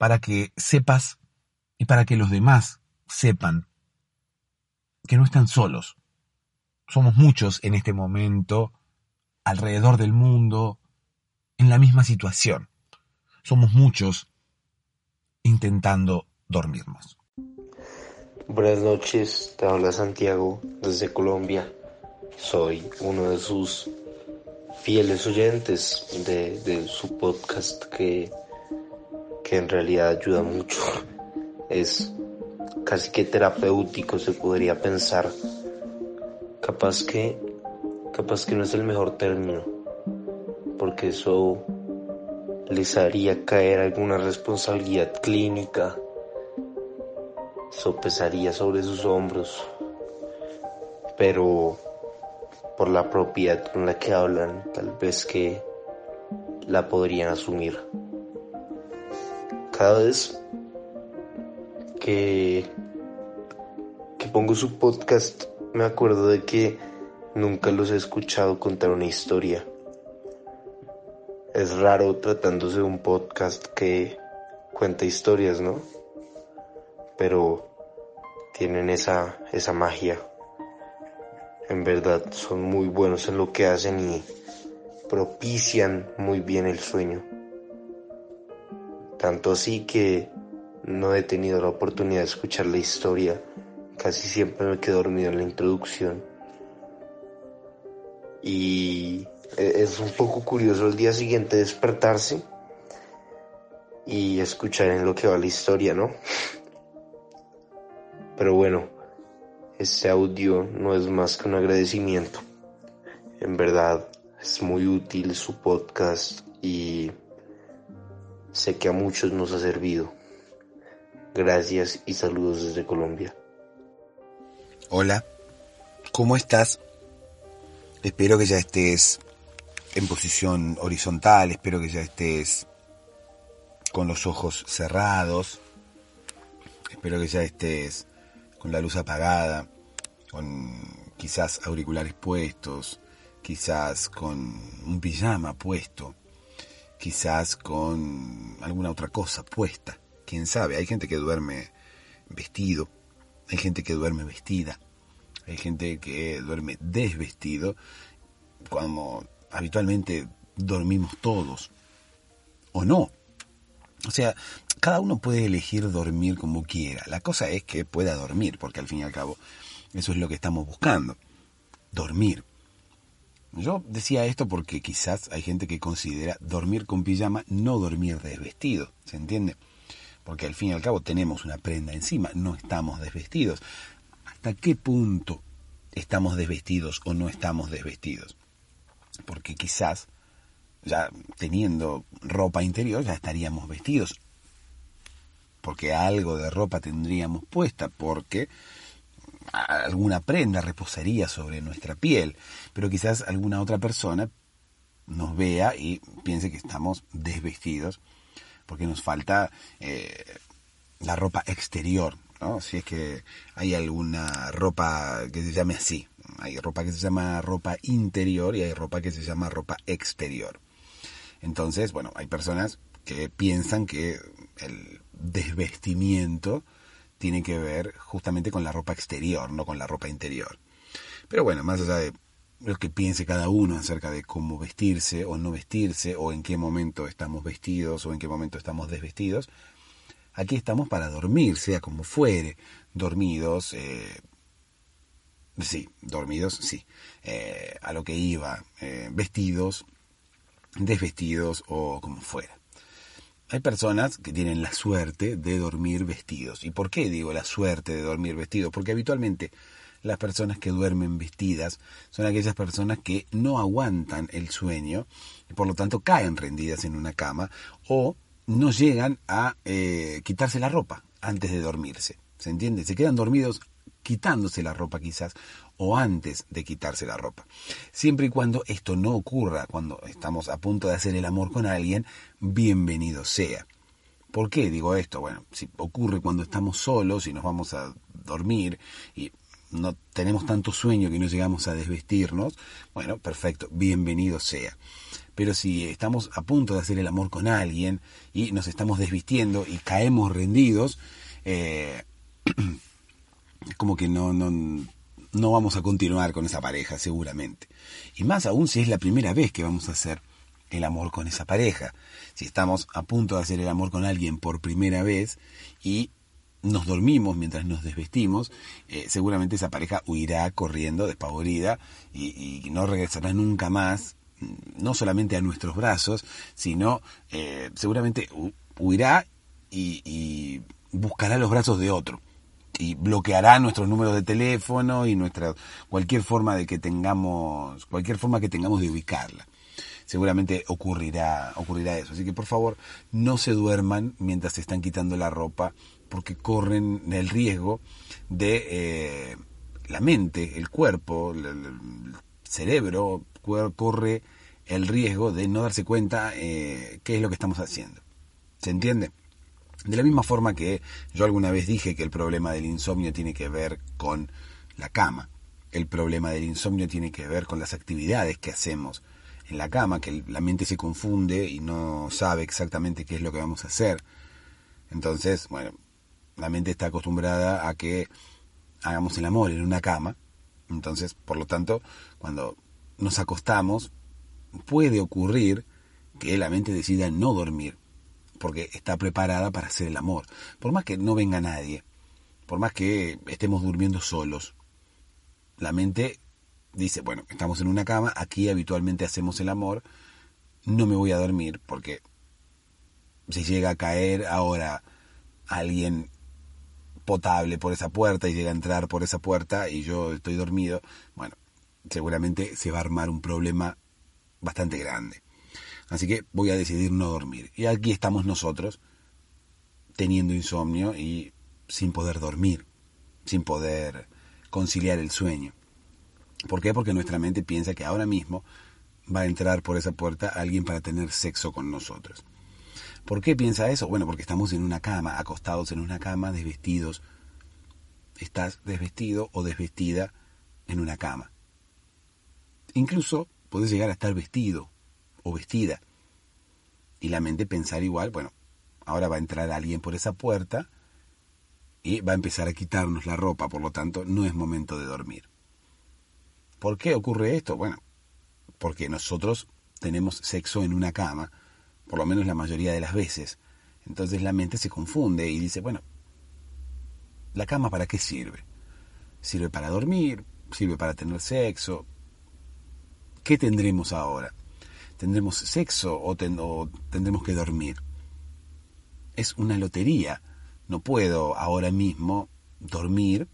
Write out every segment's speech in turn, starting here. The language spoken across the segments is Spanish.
para que sepas y para que los demás sepan que no están solos. Somos muchos en este momento alrededor del mundo en la misma situación. Somos muchos intentando dormirnos. Buenas noches, te habla Santiago desde Colombia. Soy uno de sus fieles oyentes de, su podcast que, que en realidad ayuda mucho. Es casi que terapéutico se podría pensar. Capaz que Capaz que no es el mejor término, porque eso les haría caer alguna responsabilidad clínica, eso pesaría sobre sus hombros, pero por la propiedad con la que hablan, tal vez que la podrían asumir. Cada vez que, que pongo su podcast, me acuerdo de que Nunca los he escuchado contar una historia. Es raro tratándose de un podcast que cuenta historias, ¿no? Pero tienen esa, esa magia. En verdad son muy buenos en lo que hacen y propician muy bien el sueño. Tanto así que no he tenido la oportunidad de escuchar la historia. Casi siempre me quedo dormido en la introducción y e, es un poco curioso el día siguiente despertarse y escuchar en lo que va la historia, ¿no? Pero bueno, este audio no es más que un agradecimiento. En verdad es muy útil su podcast y sé que a muchos nos ha servido. Gracias y saludos desde Colombia. Hola, ¿cómo estás? Espero que ya estés en posición horizontal, espero que ya estés con los ojos cerrados, espero que ya estés con la luz apagada, con quizás auriculares puestos, quizás con un pijama puesto, quizás con alguna otra cosa puesta, quién sabe, hay gente que duerme vestido, hay gente que duerme vestida, hay gente que duerme desvestido, cuando habitualmente dormimos todos, o no. O sea, cada uno puede elegir dormir como quiera. La cosa es que pueda dormir, porque al fin y al cabo eso es lo que estamos buscando. Dormir. Yo decía esto porque quizás hay gente que considera dormir con pijama no dormir desvestido, ¿se entiende? Porque al fin y al cabo tenemos una prenda encima, no estamos desvestidos hasta qué punto estamos desvestidos o no estamos desvestidos. Porque quizás ya teniendo ropa interior ya estaríamos vestidos. Porque algo de ropa tendríamos puesta, porque alguna prenda reposaría sobre nuestra piel, pero quizás alguna otra persona nos vea y piense que estamos desvestidos porque nos falta eh, la ropa exterior. Si es que hay alguna ropa que se llame así. Hay ropa que se llama ropa interior y hay ropa que se llama ropa exterior. Entonces, bueno, hay personas que piensan que el desvestimiento tiene que ver justamente con la ropa exterior, no con la ropa interior. Pero bueno, más allá de lo que piense cada uno acerca de cómo vestirse o no vestirse, o en qué momento estamos vestidos o en qué momento estamos desvestidos, aquí estamos para dormir, sea como fuere, dormidos, eh, sí, dormidos, sí, eh, a lo que iba, eh, vestidos, desvestidos o como fuera. Hay personas que tienen la suerte de dormir vestidos. ¿Y por qué digo la suerte de dormir vestidos? Porque habitualmente las personas que duermen vestidas son aquellas personas que no aguantan el sueño y por lo tanto caen rendidas en una cama o no llegan a eh, quitarse la ropa antes de dormirse. ¿Se entiende? Se quedan dormidos quitándose la ropa quizás o antes de quitarse la ropa. Siempre y cuando esto no ocurra cuando estamos a punto de hacer el amor con alguien, bienvenido sea. ¿Por qué digo esto? Bueno, si ocurre cuando estamos solos y nos vamos a dormir y no tenemos tanto sueño que no llegamos a desvestirnos, bueno, perfecto, bienvenido sea. Pero si estamos a punto de hacer el amor con alguien y nos estamos desvistiendo y caemos rendidos, eh, como que no, no, no vamos a continuar con esa pareja seguramente. Y más aún si es la primera vez que vamos a hacer el amor con esa pareja. Si estamos a punto de hacer el amor con alguien por primera vez y nos dormimos mientras nos desvestimos, eh, seguramente esa pareja huirá corriendo despavorida y, no regresará nunca más, mm, no solamente a nuestros brazos, sino eh, seguramente huirá y, buscará los brazos de otro y bloqueará nuestros números de teléfono y nuestra cualquier forma de que tengamos cualquier forma que tengamos de ubicarla seguramente ocurrirá ocurrirá eso así que por favor no se duerman mientras se están quitando la ropa porque corren el riesgo de eh, la mente, el cuerpo, el, cerebro, corre el riesgo de no darse cuenta eh, qué es lo que estamos haciendo. ¿Se entiende? De la misma forma que yo alguna vez dije que el problema del insomnio tiene que ver con la cama, el problema del insomnio tiene que ver con las actividades que hacemos en la cama, que la mente se confunde y no sabe exactamente qué es lo que vamos a hacer. Entonces, bueno, la mente está acostumbrada a que hagamos el amor en una cama. Entonces, por lo tanto, cuando nos acostamos, puede ocurrir que la mente decida no dormir, porque está preparada para hacer el amor. Por más que no venga nadie, por más que estemos durmiendo solos, la mente dice, bueno, estamos en una cama, aquí habitualmente hacemos el amor, no me voy a dormir, porque si llega a caer ahora alguien potable por esa puerta y llega a entrar por esa puerta y yo estoy dormido, bueno, seguramente se va a armar un problema bastante grande. Así que voy a decidir no dormir. Y aquí estamos nosotros teniendo insomnio y sin poder dormir, sin poder conciliar el sueño. ¿Por qué? Porque nuestra mente piensa que ahora mismo va a entrar por esa puerta alguien para tener sexo con nosotros. ¿Por qué piensa eso? Bueno, porque estamos en una cama, acostados en una cama, desvestidos. Estás desvestido o desvestida en una cama. Incluso puedes llegar a estar vestido o vestida. Y la mente pensar igual, bueno, ahora va a entrar alguien por esa puerta y va a empezar a quitarnos la ropa, por lo tanto no es momento de dormir. ¿Por qué ocurre esto? Bueno, porque nosotros tenemos sexo en una cama por lo menos la mayoría de las veces. Entonces la mente se confunde y dice, bueno, ¿la cama para qué sirve? ¿Sirve para dormir? ¿Sirve para tener sexo? ¿Qué tendremos ahora? ¿Tendremos sexo o, tendremos que dormir? Es una lotería. No puedo ahora mismo dormir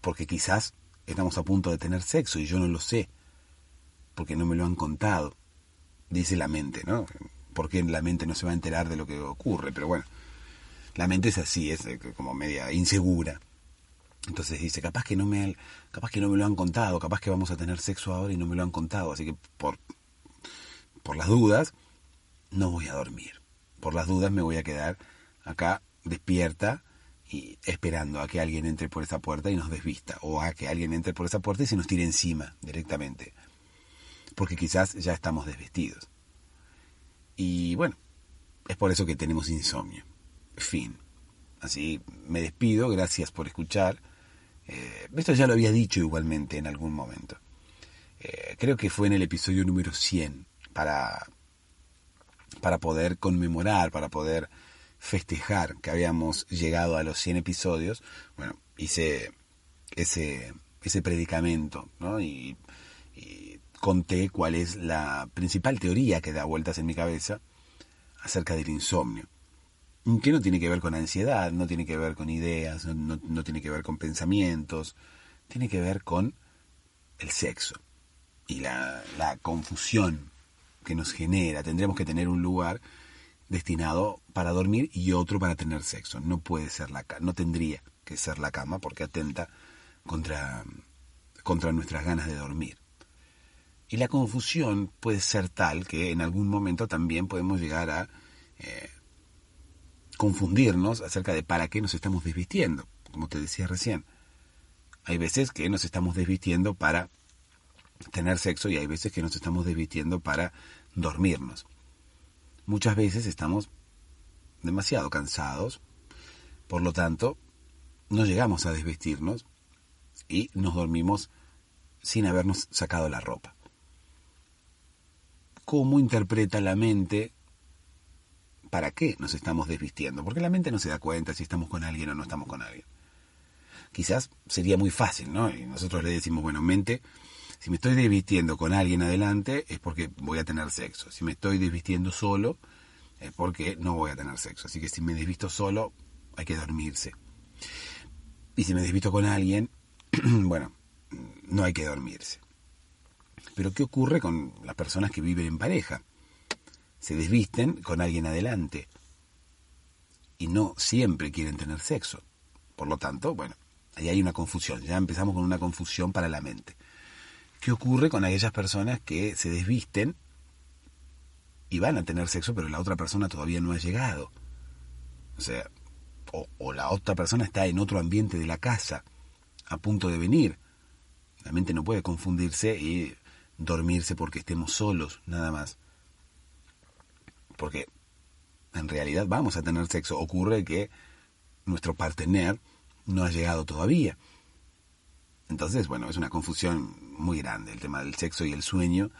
porque quizás estamos a punto de tener sexo y yo no lo sé, porque no me lo han contado, dice la mente, ¿no? Porque la mente no se va a enterar de lo que ocurre, pero bueno, la mente es así, es eh, como media insegura. Entonces dice, capaz que no me capaz que no me lo han contado, capaz que vamos a tener sexo ahora y no me lo han contado, así que por por las dudas no voy a dormir. Por las dudas me voy a quedar acá despierta y esperando a que alguien entre por esa puerta y nos desvista o a que alguien entre por esa puerta y se nos tire encima directamente. Porque quizás ya estamos desvestidos. Y bueno, es por eso que tenemos insomnio. Fin. Así me despido, gracias por escuchar. Eh, esto ya lo había dicho igualmente en algún momento. Eh, creo que fue en el episodio número 100 para, para poder conmemorar, para poder festejar que habíamos llegado a los 100 episodios. Bueno, hice ese, ese predicamento ¿no? y, y conté cuál es la principal teoría que da vueltas en mi cabeza acerca del insomnio que no tiene que ver con ansiedad, no tiene que ver con ideas, no, no, tiene que ver con pensamientos, tiene que ver con el sexo y la, la, confusión que nos genera. Tendremos que tener un lugar destinado para dormir y otro para tener sexo. No puede ser la no tendría que ser la cama porque atenta contra, contra nuestras ganas de dormir. Y la confusión puede ser tal que en algún momento también podemos llegar a eh, confundirnos acerca de para qué nos estamos desvistiendo, como te decía recién. Hay veces que nos estamos desvistiendo para tener sexo y hay veces que nos estamos desvistiendo para dormirnos. Muchas veces estamos demasiado cansados, por lo tanto, no llegamos a desvestirnos y nos dormimos sin habernos sacado la ropa. ¿Cómo interpreta la mente para qué nos estamos desvistiendo, porque la mente no se da cuenta si estamos con alguien o no estamos con alguien. Quizás sería muy fácil, ¿no? Y nosotros le decimos, bueno, mente, si me estoy desvistiendo con alguien adelante es porque voy a tener sexo. Si me estoy desvistiendo solo es porque no voy a tener sexo. Así que si me desvisto solo, hay que dormirse. Y si me desvisto con alguien, bueno, no hay que dormirse. Pero ¿qué ocurre con las personas que viven en pareja? se desvisten con alguien adelante y no siempre quieren tener sexo. Por lo tanto, bueno, ahí hay una confusión, ya empezamos con una confusión para la mente. ¿Qué ocurre con aquellas personas que se desvisten y van a tener sexo, pero la otra persona todavía no ha llegado? O sea, o, la otra persona está en otro ambiente de la casa, a punto de venir. La mente no puede confundirse y dormirse porque estemos solos, nada más porque en realidad vamos a tener sexo. Ocurre que nuestro partener no ha llegado todavía. Entonces, bueno, es una confusión muy grande el tema del sexo y el sueño,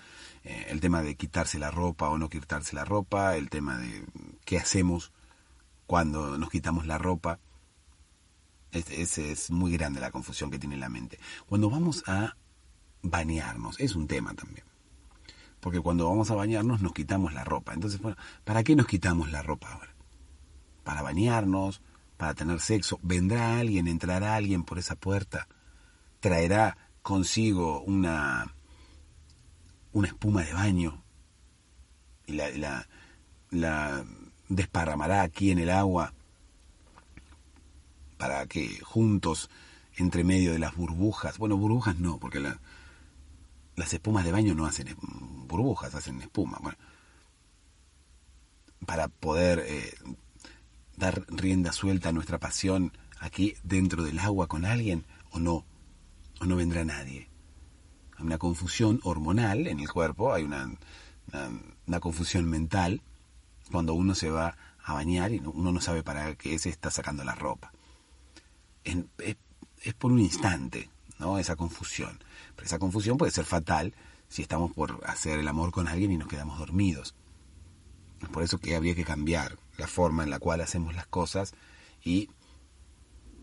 eh, el tema de quitarse la ropa o no quitarse la ropa, el tema de qué hacemos cuando nos quitamos la ropa. Es, es muy grande la confusión que tiene la mente. Cuando vamos a bañarnos, es un tema también porque cuando vamos a bañarnos nos quitamos la ropa. Entonces, bueno, ¿para qué nos quitamos la ropa ahora? Para bañarnos, para tener sexo. ¿Vendrá alguien, entrará alguien por esa puerta? ¿Traerá consigo una, una espuma de baño? Y la, la, la desparramará aquí en el agua para que juntos, entre medio de las burbujas, bueno, burbujas no, porque la, las espumas de baño no hacen burbujas, hacen espuma. Bueno, para poder eh, dar rienda suelta a nuestra pasión aquí dentro del agua con alguien o no, o no vendrá nadie. Hay una confusión hormonal en el cuerpo, hay una, una, confusión mental cuando uno se va a bañar y uno no sabe para qué se está sacando la ropa. es, es por un instante, ¿no? Esa confusión. Pero esa confusión puede ser fatal si estamos por hacer el amor con alguien y nos quedamos dormidos. Es por eso que habría que cambiar la forma en la cual hacemos las cosas y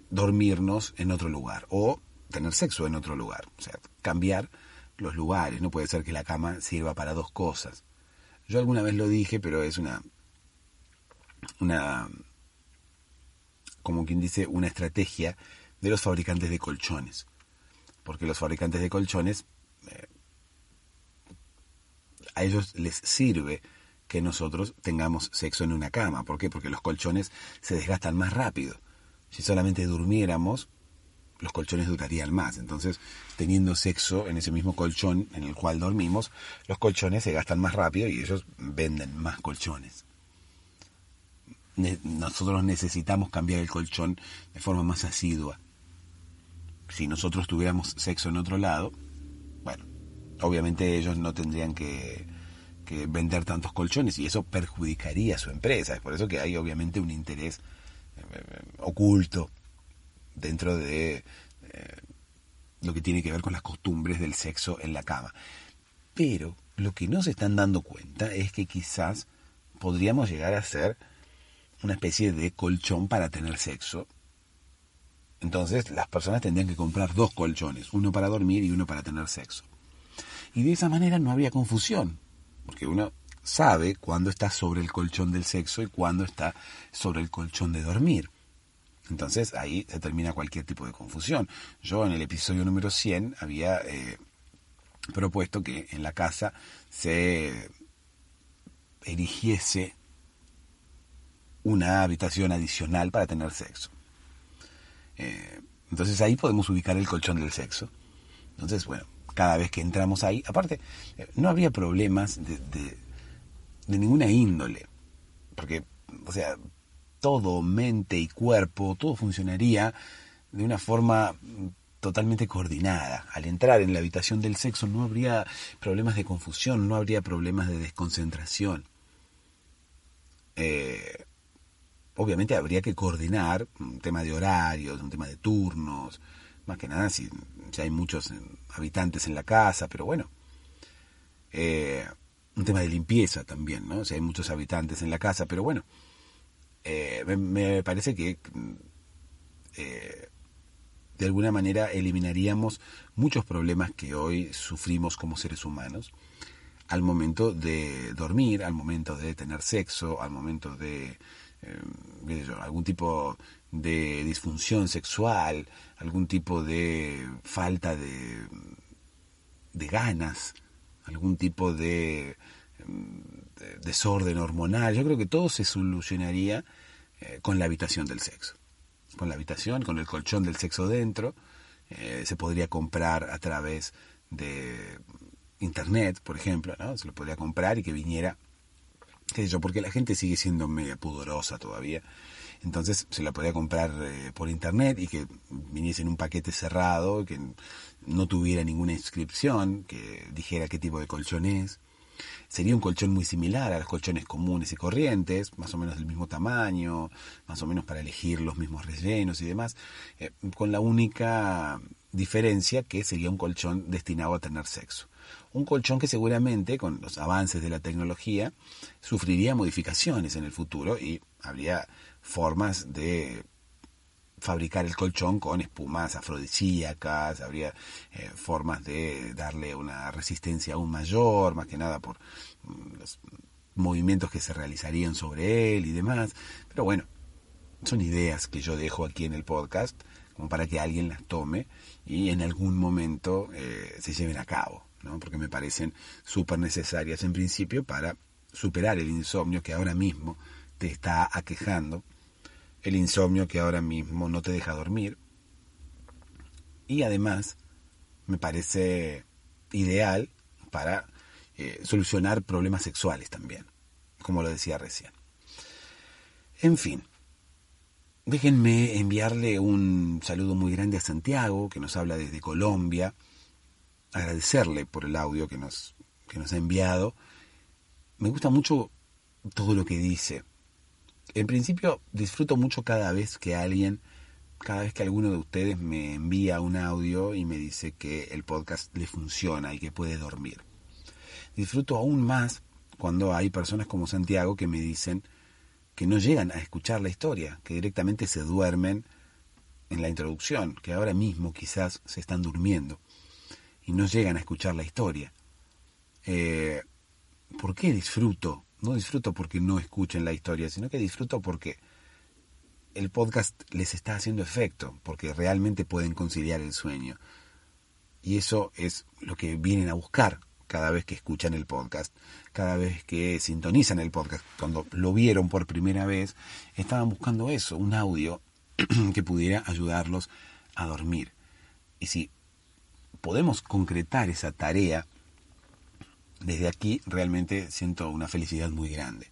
dormirnos en otro lugar o tener sexo en otro lugar. O sea, cambiar los lugares. No puede ser que la cama sirva para dos cosas. Yo alguna vez lo dije, pero es una una como quien dice una estrategia de los fabricantes de colchones. porque los fabricantes de colchones, eh, a ellos les sirve que nosotros tengamos sexo en una cama. ¿Por qué? Porque los colchones se desgastan más rápido. Si solamente durmiéramos, los colchones durarían más. Entonces, teniendo sexo en ese mismo colchón en el cual dormimos, los colchones se gastan más rápido y ellos venden más colchones. Nosotros necesitamos cambiar el colchón de forma más asidua. Si nosotros tuviéramos sexo en otro lado, bueno, obviamente ellos no tendrían que, vender tantos colchones y eso perjudicaría a su empresa. Es por eso que hay obviamente un interés eh, oculto dentro de eh, lo que tiene que ver con las costumbres del sexo en la cama. Pero lo que no se están dando cuenta es que quizás podríamos llegar a ser una especie de colchón para tener sexo. Entonces las personas tendrían que comprar dos colchones, uno para dormir y uno para tener sexo. Y de esa manera no habría confusión, porque uno sabe cuándo está sobre el colchón del sexo y cuándo está sobre el colchón de dormir. Entonces ahí se termina cualquier tipo de confusión. Yo en el episodio número 100 había eh, propuesto que en la casa se erigiese una habitación adicional para tener sexo. Eh, entonces ahí podemos ubicar el colchón del sexo. Entonces, bueno, cada vez que entramos ahí, aparte, eh, no habría problemas de, de ninguna índole, porque, o sea, todo, mente y cuerpo, todo funcionaría de una forma totalmente coordinada. Al entrar en la habitación del sexo no habría problemas de confusión, no habría problemas de desconcentración. Eh, obviamente habría que coordinar un tema de horarios, un tema de turnos, más que nada si, hay muchos habitantes en la casa, pero bueno. Eh, un tema de limpieza también, ¿no? Si hay muchos habitantes en la casa, pero bueno, eh, me, parece que eh, de alguna manera eliminaríamos muchos problemas que hoy sufrimos como seres humanos al momento de dormir, al momento de tener sexo, al momento de eh, algún tipo de disfunción sexual, algún tipo de falta de, de ganas, algún tipo de desorden hormonal. Yo creo que todo se solucionaría eh, con la habitación del sexo. Con la habitación, con el colchón del sexo dentro. Eh, se podría comprar a través de internet, por ejemplo, ¿no? Se lo podría comprar y que viniera, qué sé yo, porque la gente sigue siendo media pudorosa todavía. Entonces se la podría comprar eh, por internet y que viniese en un paquete cerrado, que no tuviera ninguna inscripción, que dijera qué tipo de colchón es. Sería un colchón muy similar a los colchones comunes y corrientes, más o menos del mismo tamaño, más o menos para elegir los mismos rellenos y demás, eh, con la única diferencia que sería un colchón destinado a tener sexo. Un colchón que seguramente, con los avances de la tecnología, sufriría modificaciones en el futuro y habría formas de fabricar el colchón con espumas afrodisíacas, habría eh, formas de darle una resistencia aún mayor, más que nada por mm, los movimientos que se realizarían sobre él y demás. Pero bueno, son ideas que yo dejo aquí en el podcast como para que alguien las tome y en algún momento eh, se lleven a cabo, ¿no? porque me parecen súper necesarias en principio para superar el insomnio que ahora mismo te está aquejando el insomnio que ahora mismo no te deja dormir. Y además me parece ideal para eh, solucionar problemas sexuales también, como lo decía recién. En fin, déjenme enviarle un saludo muy grande a Santiago, que nos habla desde Colombia, agradecerle por el audio que nos, que nos ha enviado. Me gusta mucho todo lo que dice en principio disfruto mucho cada vez que alguien, cada vez que alguno de ustedes me envía un audio y me dice que el podcast le funciona y que puede dormir. Disfruto aún más cuando hay personas como Santiago que me dicen que no llegan a escuchar la historia, que directamente se duermen en la introducción, que ahora mismo quizás se están durmiendo y no llegan a escuchar la historia. Eh, ¿Por qué disfruto no disfruto porque no escuchen la historia, sino que disfruto porque el podcast les está haciendo efecto, porque realmente pueden conciliar el sueño. Y eso es lo que vienen a buscar cada vez que escuchan el podcast, cada vez que sintonizan el podcast. Cuando lo vieron por primera vez, estaban buscando eso, un audio que pudiera ayudarlos a dormir. Y si podemos concretar esa tarea, desde aquí realmente siento una felicidad muy grande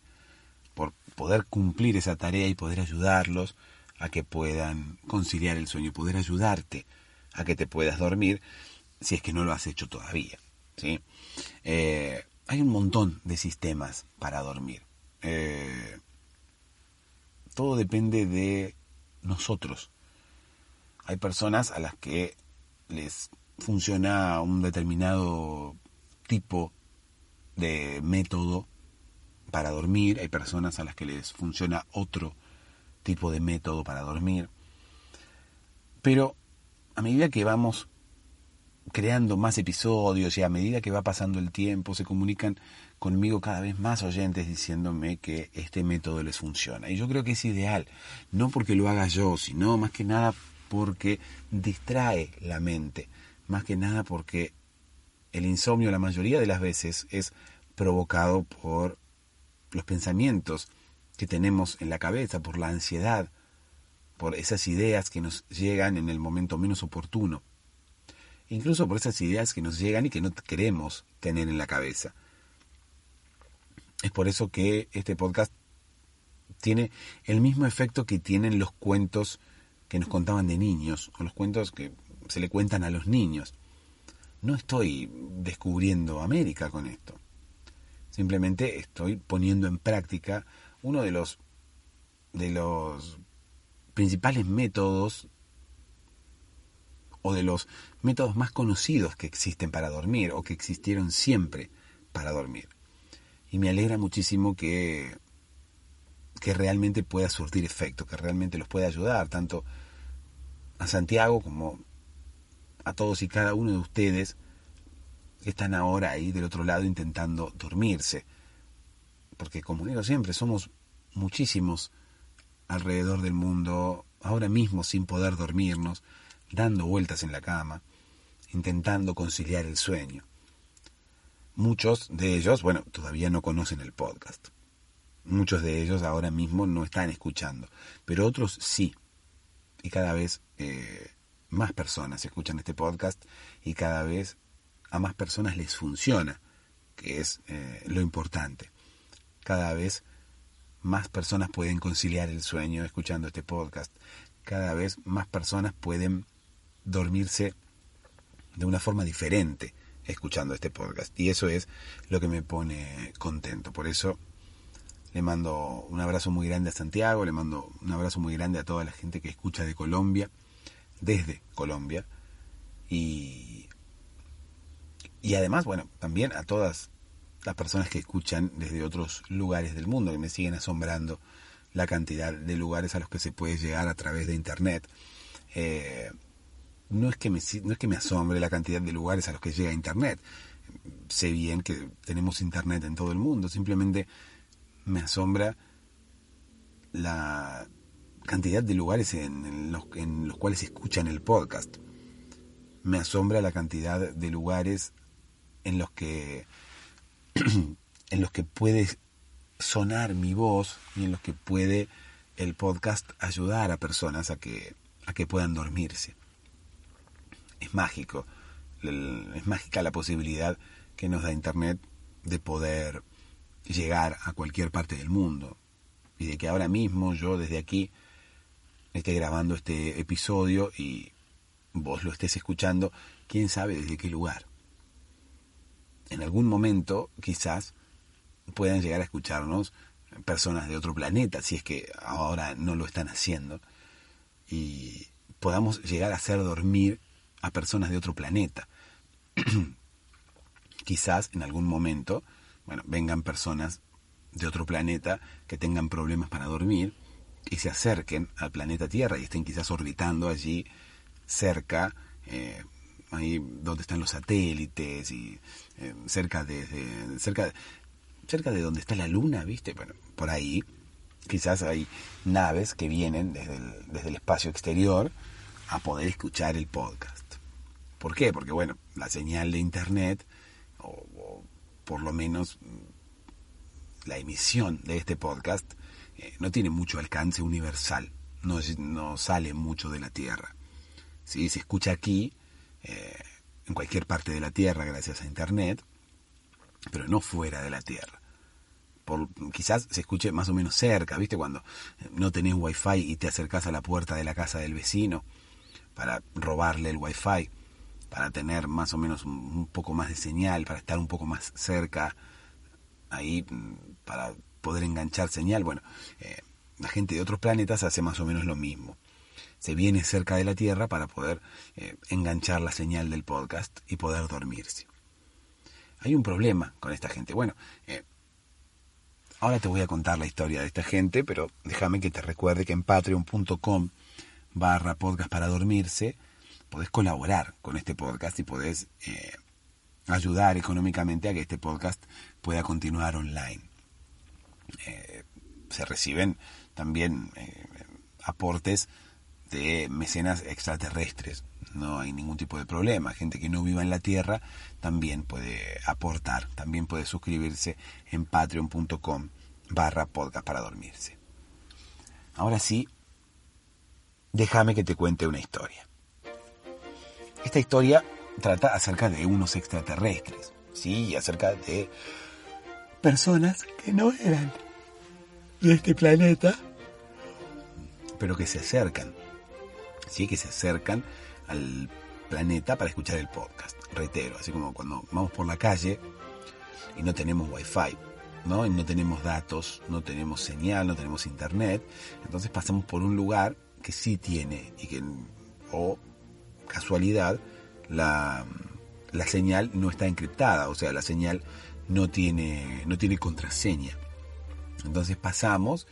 por poder cumplir esa tarea y poder ayudarlos a que puedan conciliar el sueño, poder ayudarte a que te puedas dormir si es que no lo has hecho todavía. ¿sí? Eh, hay un montón de sistemas para dormir. Eh, todo depende de nosotros. Hay personas a las que les funciona un determinado tipo de método para dormir, hay personas a las que les funciona otro tipo de método para dormir. Pero a medida que vamos creando más episodios y a medida que va pasando el tiempo, se comunican conmigo cada vez más oyentes diciéndome que este método les funciona. Y yo creo que es ideal, no porque lo haga yo, sino más que nada porque distrae la mente, más que nada porque el insomnio la mayoría de las veces es provocado por los pensamientos que tenemos en la cabeza, por la ansiedad, por esas ideas que nos llegan en el momento menos oportuno, incluso por esas ideas que nos llegan y que no queremos tener en la cabeza. Es por eso que este podcast tiene el mismo efecto que tienen los cuentos que nos contaban de niños, o los cuentos que se le cuentan a los niños. No estoy descubriendo América con esto. Simplemente estoy poniendo en práctica uno de los de los principales métodos o de los métodos más conocidos que existen para dormir o que existieron siempre para dormir. Y me alegra muchísimo que que realmente pueda surtir efecto, que realmente los pueda ayudar tanto a Santiago como a todos y cada uno de ustedes están ahora ahí del otro lado intentando dormirse. Porque como digo siempre, somos muchísimos alrededor del mundo, ahora mismo sin poder dormirnos, dando vueltas en la cama, intentando conciliar el sueño. Muchos de ellos, bueno, todavía no conocen el podcast. Muchos de ellos ahora mismo no están escuchando, pero otros sí. Y cada vez eh, más personas escuchan este podcast y cada vez a más personas les funciona, que es eh, lo importante. Cada vez más personas pueden conciliar el sueño escuchando este podcast. Cada vez más personas pueden dormirse de una forma diferente escuchando este podcast. Y eso es lo que me pone contento. Por eso le mando un abrazo muy grande a Santiago, le mando un abrazo muy grande a toda la gente que escucha de Colombia, desde Colombia. Y y además, bueno, también a todas las personas que escuchan desde otros lugares del mundo, que me siguen asombrando la cantidad de lugares a los que se puede llegar a través de Internet. Eh, no, es que me, no es que me asombre la cantidad de lugares a los que llega Internet. Sé bien que tenemos Internet en todo el mundo, simplemente me asombra la cantidad de lugares en los, en los cuales escuchan el podcast. Me asombra la cantidad de lugares en los que en los que puede sonar mi voz y en los que puede el podcast ayudar a personas a que a que puedan dormirse. Es mágico, es mágica la posibilidad que nos da internet de poder llegar a cualquier parte del mundo y de que ahora mismo yo desde aquí esté grabando este episodio y vos lo estés escuchando, quién sabe desde qué lugar en algún momento quizás puedan llegar a escucharnos personas de otro planeta, si es que ahora no lo están haciendo, y podamos llegar a hacer dormir a personas de otro planeta. quizás en algún momento, bueno, vengan personas de otro planeta que tengan problemas para dormir y se acerquen al planeta Tierra y estén quizás orbitando allí cerca, eh, ahí donde están los satélites y eh, cerca de, cerca cerca de donde está la luna, ¿viste? Bueno, por ahí quizás hay naves que vienen desde el, desde el espacio exterior a poder escuchar el podcast. ¿Por qué? Porque, bueno, la señal de Internet, o, por lo menos la emisión de este podcast, eh, no tiene mucho alcance universal, no, no sale mucho de la Tierra. ¿Sí? Se escucha aquí, eh, en cualquier parte de la Tierra, gracias a Internet, pero no fuera de la Tierra. Por, quizás se escuche más o menos cerca, ¿viste? Cuando no tenés wifi y te acercás a la puerta de la casa del vecino para robarle el wifi, para tener más o menos un, poco más de señal, para estar un poco más cerca ahí, mm, para poder enganchar señal. Bueno, eh, la gente de otros planetas hace más o menos lo mismo. Se viene cerca de la Tierra para poder eh, enganchar la señal del podcast y poder dormirse. Hay un problema con esta gente. Bueno, eh, ahora te voy a contar la historia de esta gente, pero déjame que te recuerde que en patreon.com barra podcast para dormirse podés colaborar con este podcast y podés eh, ayudar económicamente a que este podcast pueda continuar online. Se reciben también aportes de mecenas extraterrestres no hay ningún tipo de problema. Gente que no viva en la Tierra también puede aportar, también puede suscribirse en patreon.com barra podcast para dormirse. Ahora sí, déjame que te cuente una historia. Esta historia trata acerca de unos extraterrestres, sí, acerca de personas que no eran de este planeta, pero que se acercan, sí, que se acercan al planeta para escuchar el podcast. Reitero, así como cuando vamos por la calle y no tenemos wifi, ¿no? Y no tenemos datos, no tenemos señal, no tenemos internet, entonces pasamos por un lugar que sí tiene y que, o casualidad, la, la señal no está encriptada, o sea, la señal no tiene, no tiene contraseña. Entonces pasamos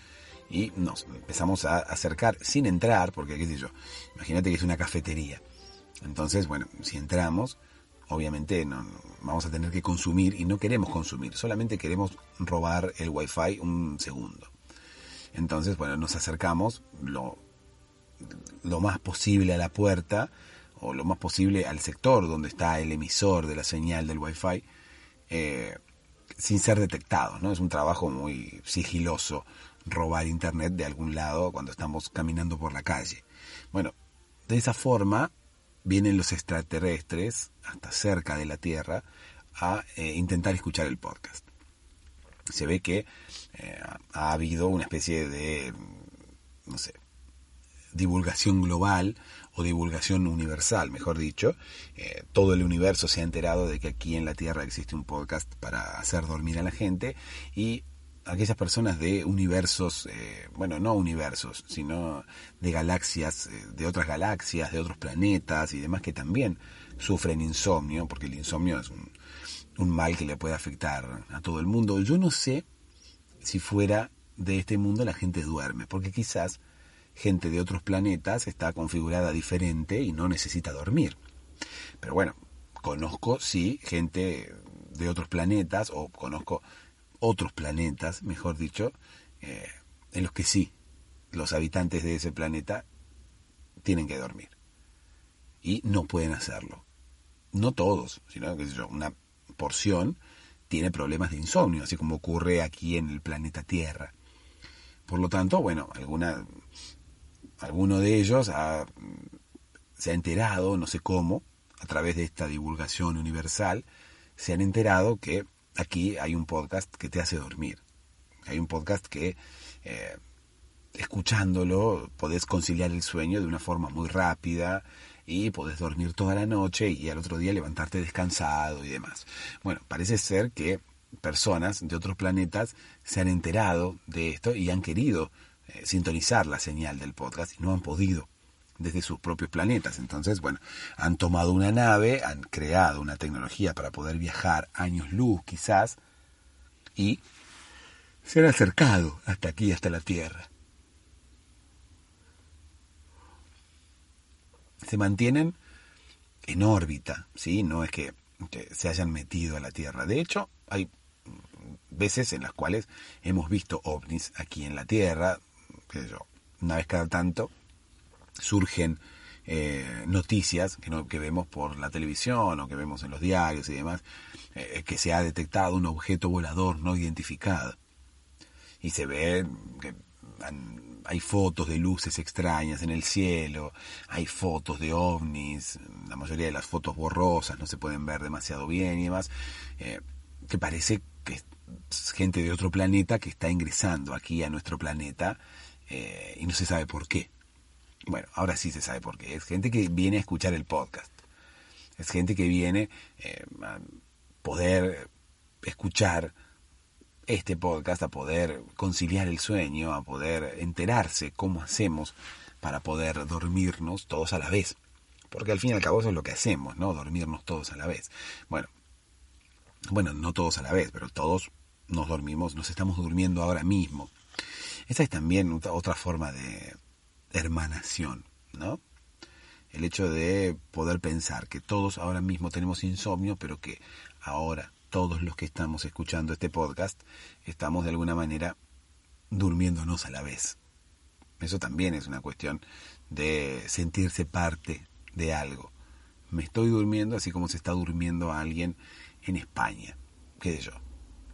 y nos empezamos a acercar sin entrar, porque qué sé yo, imagínate que es una cafetería. Entonces, bueno, si entramos, obviamente no, vamos a tener que consumir y no queremos consumir, solamente queremos robar el wifi un segundo. Entonces, bueno, nos acercamos lo, lo más posible a la puerta o lo más posible al sector donde está el emisor de la señal del wifi eh, sin ser detectados, ¿no? Es un trabajo muy sigiloso robar internet de algún lado cuando estamos caminando por la calle. Bueno, de esa forma vienen los extraterrestres hasta cerca de la Tierra a eh, intentar escuchar el podcast. Se ve que eh, ha habido una especie de, no sé, divulgación global o divulgación universal, mejor dicho. Eh, todo el universo se ha enterado de que aquí en la Tierra existe un podcast para hacer dormir a la gente y aquellas personas de universos, eh, bueno, no universos, sino de galaxias, eh, de otras galaxias, de otros planetas y demás que también sufren insomnio, porque el insomnio es un, un mal que le puede afectar a todo el mundo. Yo no sé si fuera de este mundo la gente duerme, porque quizás gente de otros planetas está configurada diferente y no necesita dormir. Pero bueno, conozco sí gente de otros planetas o conozco otros planetas, mejor dicho, eh, en los que sí, los habitantes de ese planeta tienen que dormir. Y no pueden hacerlo. No todos, sino que una porción tiene problemas de insomnio, así como ocurre aquí en el planeta Tierra. Por lo tanto, bueno, alguna, alguno de ellos se ha enterado, no sé cómo, a través de esta divulgación universal, se han enterado que aquí hay un podcast que te hace dormir. Hay un podcast que eh, escuchándolo podés conciliar el sueño de una forma muy rápida y podés dormir toda la noche y al otro día levantarte descansado y demás. Bueno, parece ser que personas de otros planetas se han enterado de esto y han querido eh, sintonizar la señal del podcast y no han podido desde sus propios planetas. Entonces, bueno, han tomado una nave, han creado una tecnología para poder viajar años luz quizás, y se han acercado hasta aquí, hasta la Tierra. Se mantienen en órbita, ¿sí? No es que se hayan metido a la Tierra. De hecho, hay veces en las cuales hemos visto ovnis aquí en la Tierra, una vez cada tanto, surgen eh, noticias que, no, que vemos por la televisión o que vemos en los diarios y demás, eh, que se ha detectado un objeto volador no identificado. Y se ve que hay fotos de luces extrañas en el cielo, hay fotos de ovnis, la mayoría de las fotos borrosas no se pueden ver demasiado bien y demás, eh, que parece que es gente de otro planeta que está ingresando aquí a nuestro planeta eh, y no se sabe por qué. Bueno, ahora sí se sabe por qué. Es gente que viene a escuchar el podcast. Es gente que viene eh, a poder escuchar este podcast, a poder conciliar el sueño, a poder enterarse cómo hacemos para poder dormirnos todos a la vez. Porque al fin y al cabo eso es lo que hacemos, ¿no? Dormirnos todos a la vez. Bueno, bueno, no todos a la vez, pero todos nos dormimos, nos estamos durmiendo ahora mismo. Esa es también otra forma de hermanación, ¿no? El hecho de poder pensar que todos ahora mismo tenemos insomnio, pero que ahora todos los que estamos escuchando este podcast estamos de alguna manera durmiéndonos a la vez. Eso también es una cuestión de sentirse parte de algo. Me estoy durmiendo así como se está durmiendo a alguien en España, qué sé yo.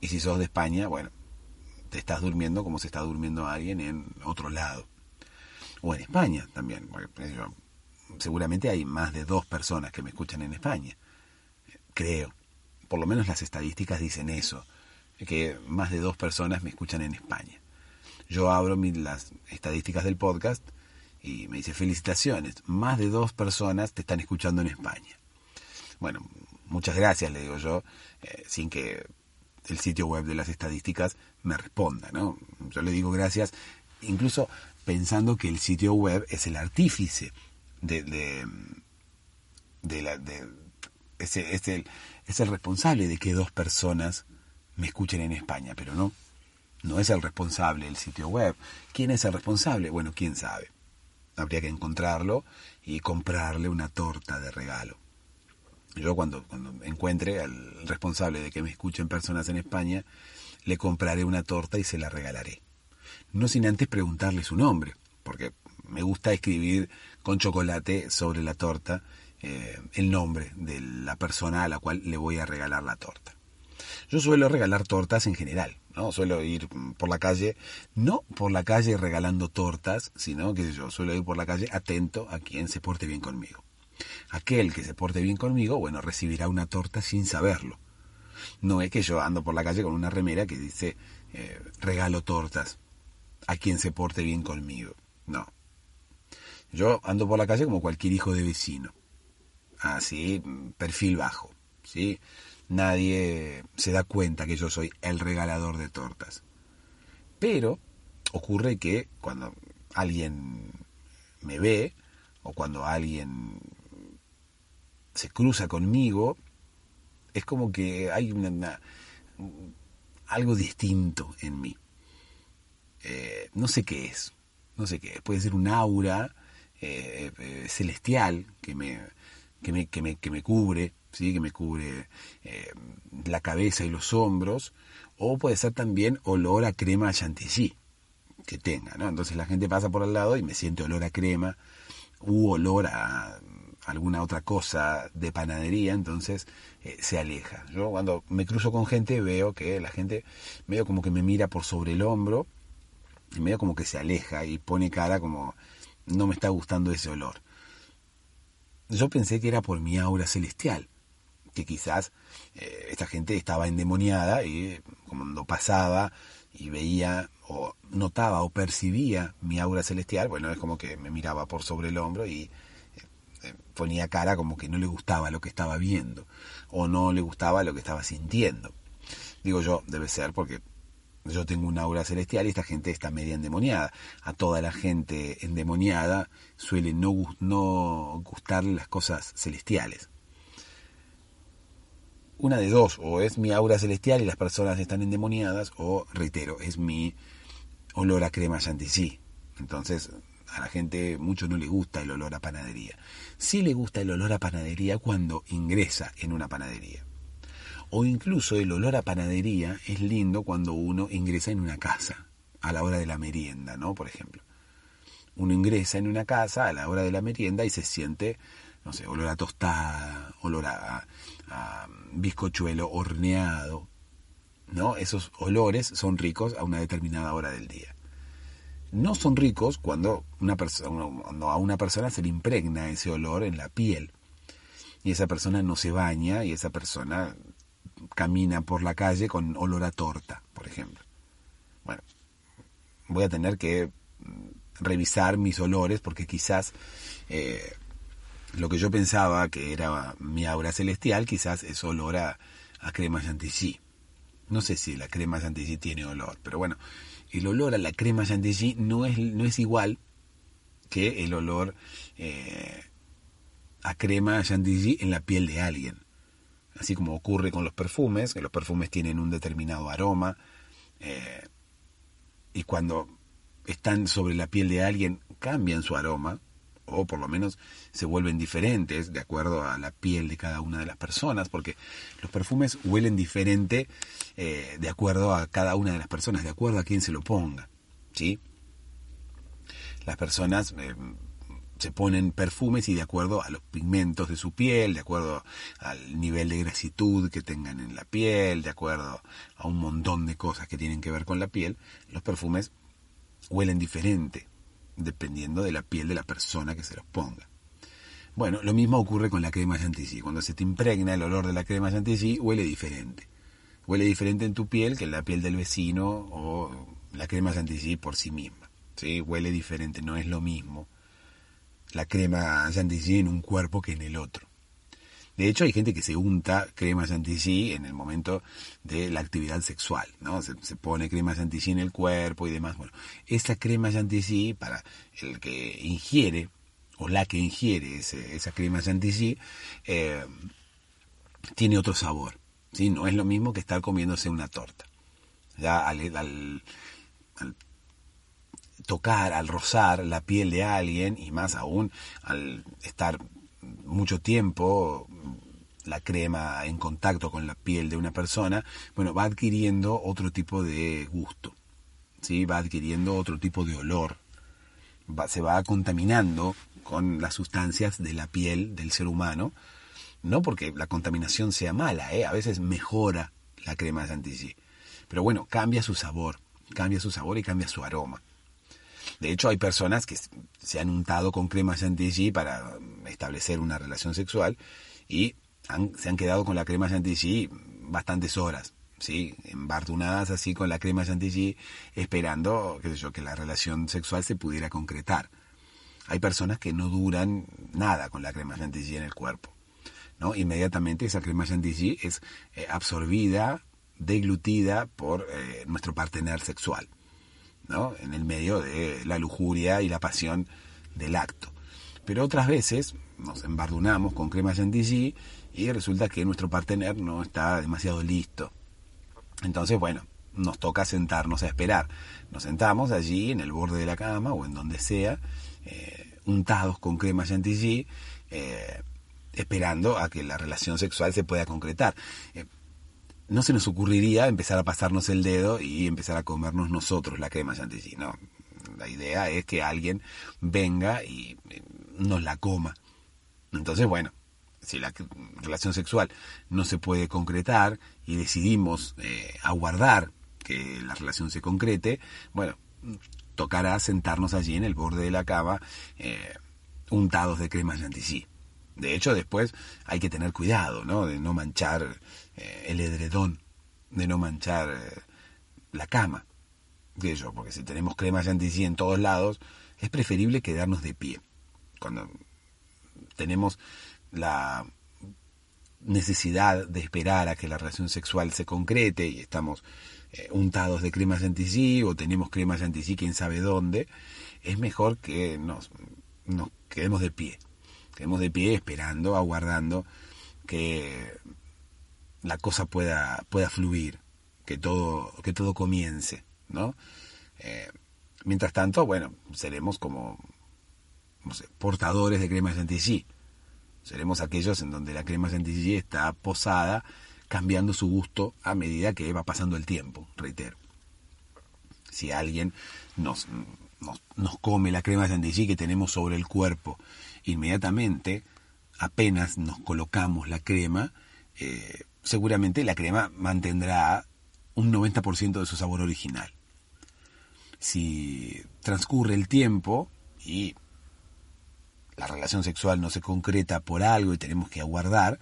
Y si sos de España, bueno, te estás durmiendo como se está durmiendo alguien en otro lado. O en España también. seguramente hay más de dos personas que me escuchan en España. Creo por lo menos las estadísticas dicen eso, que más de dos personas me escuchan en España. Yo abro las estadísticas del podcast y me dice felicitaciones, más de dos personas te están escuchando en España. Bueno, muchas gracias, le digo yo, eh, sin que el sitio web de las estadísticas me responda, ¿no? Yo le digo gracias, incluso pensando que el sitio web es el artífice de, de, la, de, es, es, el, es el responsable de que dos personas me escuchen en España, pero no, no es el responsable del sitio web. ¿Quién es el responsable? Bueno, quién sabe. Habría que encontrarlo y comprarle una torta de regalo. Yo cuando, cuando encuentre al responsable de que me escuchen personas en España, le compraré una torta y se la regalaré. No sin antes preguntarle su nombre, porque me gusta escribir con chocolate sobre la torta eh, el nombre de la persona a la cual le voy a regalar la torta. Yo suelo regalar tortas en general, ¿no? Suelo ir por la calle, no por la calle regalando tortas, sino que yo suelo ir por la calle atento a quien se porte bien conmigo. Aquel que se porte bien conmigo, bueno, recibirá una torta sin saberlo. No es que yo ando por la calle con una remera que dice eh, regalo tortas a quien se porte bien conmigo. No. Yo ando por la calle como cualquier hijo de vecino así, perfil bajo, ¿sí? Nadie se da cuenta que yo soy el regalador de tortas. Pero ocurre que cuando alguien me ve o cuando alguien se cruza conmigo, es como que hay algo distinto en mí. Eh, no sé qué es, no sé qué es. Puede ser un aura eh, eh, celestial que me, que me, que me, que me cubre, ¿sí? que me cubre la cabeza y los hombros, o puede ser también olor a crema chantilly que tenga, ¿no? Entonces la gente pasa por al lado y me siente olor a crema u olor a alguna otra cosa de panadería, entonces se aleja. Yo cuando me cruzo con gente veo que la gente medio como que me mira por sobre el hombro y medio como que se aleja y pone cara como no me está gustando ese olor yo pensé que era por mi aura celestial, que quizás eh, esta gente estaba endemoniada y cuando pasaba y veía o notaba o percibía mi aura celestial, bueno, es como que me miraba por sobre el hombro y eh, ponía cara como que no le gustaba lo que estaba viendo o no le gustaba lo que estaba sintiendo. Digo yo, debe ser porque yo tengo una aura celestial y esta gente está media endemoniada. A toda la gente endemoniada suele no, no gustarle las cosas celestiales. Una de dos, o es mi aura celestial y las personas están endemoniadas, o reitero, es mi olor a crema chantilly. Entonces, a la gente mucho no le gusta el olor a panadería. Sí le gusta el olor a panadería cuando ingresa en una panadería. O incluso el olor a panadería es lindo cuando uno ingresa en una casa, a la hora de la merienda, ¿no? Por ejemplo. Uno ingresa en una casa a la hora de la merienda y se siente, no sé, olor a tostada, olor a, bizcochuelo horneado, ¿no? Esos olores son ricos a una determinada hora del día. No son ricos cuando, cuando a una persona se le impregna ese olor en la piel y esa persona no se baña y esa persona camina por la calle con olor a torta, por ejemplo. Bueno, voy a tener que revisar mis olores porque quizás eh, lo que yo pensaba que era mi aura celestial quizás es olor a, crema chantilly. No sé si la crema chantilly tiene olor, pero bueno, el olor a la crema chantilly no es, no es igual que el olor eh, a crema chantilly en la piel de alguien. Así como ocurre con los perfumes, que los perfumes tienen un determinado aroma, eh, y cuando están sobre la piel de alguien cambian su aroma, o por lo menos se vuelven diferentes de acuerdo a la piel de cada una de las personas, porque los perfumes huelen diferente eh, de acuerdo a cada una de las personas, de acuerdo a quién se lo ponga. ¿sí? Las personas eh, se ponen perfumes y de acuerdo a los pigmentos de su piel, de acuerdo al nivel de grasitud que tengan en la piel, de acuerdo a un montón de cosas que tienen que ver con la piel, los perfumes huelen diferente dependiendo de la piel de la persona que se los ponga. Bueno, lo mismo ocurre con la crema chantilly. Cuando se te impregna el olor de la crema chantilly, huele diferente. Huele diferente en tu piel que en la piel del vecino o la crema chantilly por sí misma. ¿sí? Huele diferente, no es lo mismo la crema chantilly en un cuerpo que en el otro. De hecho, hay gente que se unta crema chantilly en el momento de la actividad sexual, ¿no? Se, pone crema chantilly en el cuerpo y demás. Bueno, esa crema chantilly, para el que ingiere, o la que ingiere esa crema chantilly, eh, tiene otro sabor, ¿sí? No es lo mismo que estar comiéndose una torta. Ya al tocar, al rozar la piel de alguien, y más aún al estar mucho tiempo la crema en contacto con la piel de una persona, bueno, va adquiriendo otro tipo de gusto, ¿sí? va adquiriendo otro tipo de olor, se va contaminando con las sustancias de la piel del ser humano, no porque la contaminación sea mala, ¿eh? a veces mejora la crema chantilly, pero bueno, cambia su sabor, cambia su sabor y cambia su aroma. De hecho, hay personas que se han untado con crema chantilly para establecer una relación sexual y se han quedado con la crema chantilly bastantes horas, ¿sí? Embartunadas así con la crema chantilly, esperando, qué sé yo, que la relación sexual se pudiera concretar. Hay personas que no duran nada con la crema chantilly en el cuerpo, ¿no? Inmediatamente esa crema chantilly es eh, absorbida, deglutida por eh, nuestro partener sexual. En el medio de la lujuria y la pasión del acto. Pero otras veces nos embardunamos con crema chantilly y resulta que nuestro partener no está demasiado listo. Entonces, bueno, nos toca sentarnos a esperar. Nos sentamos allí en el borde de la cama o en donde sea, eh, untados con crema chantilly, eh, esperando a que la relación sexual se pueda concretar. Eh, no se nos ocurriría empezar a pasarnos el dedo y empezar a comernos nosotros la crema chantilly, no. La idea es que alguien venga y eh, nos la coma. Entonces, bueno, si la relación sexual no se puede concretar y decidimos eh, aguardar que la relación se concrete, bueno, tocará sentarnos allí en el borde de la cama eh, untados de crema chantilly. De hecho, después hay que tener cuidado, ¿no? De no manchar eh, el edredón, de no manchar eh, la cama. De porque si tenemos crema chantilly en todos lados, es preferible quedarnos de pie. Cuando tenemos la necesidad de esperar a que la relación sexual se concrete y estamos eh, untados de crema chantilly o tenemos crema chantilly quién sabe dónde, es mejor que nos, nos quedemos de pie. Quedemos de pie esperando, aguardando que la cosa pueda, pueda fluir, que todo, que todo comience, ¿no? Eh, mientras tanto, bueno, seremos como, no sé, portadores de crema chantilly. Seremos aquellos en donde la crema chantilly está posada, cambiando su gusto a medida que va pasando el tiempo, reitero. Si alguien nos nos, come la crema chantilly que tenemos sobre el cuerpo, inmediatamente, apenas nos colocamos la crema, eh, seguramente la crema mantendrá un 90% de su sabor original. Si transcurre el tiempo y la relación sexual no se concreta por algo y tenemos que aguardar,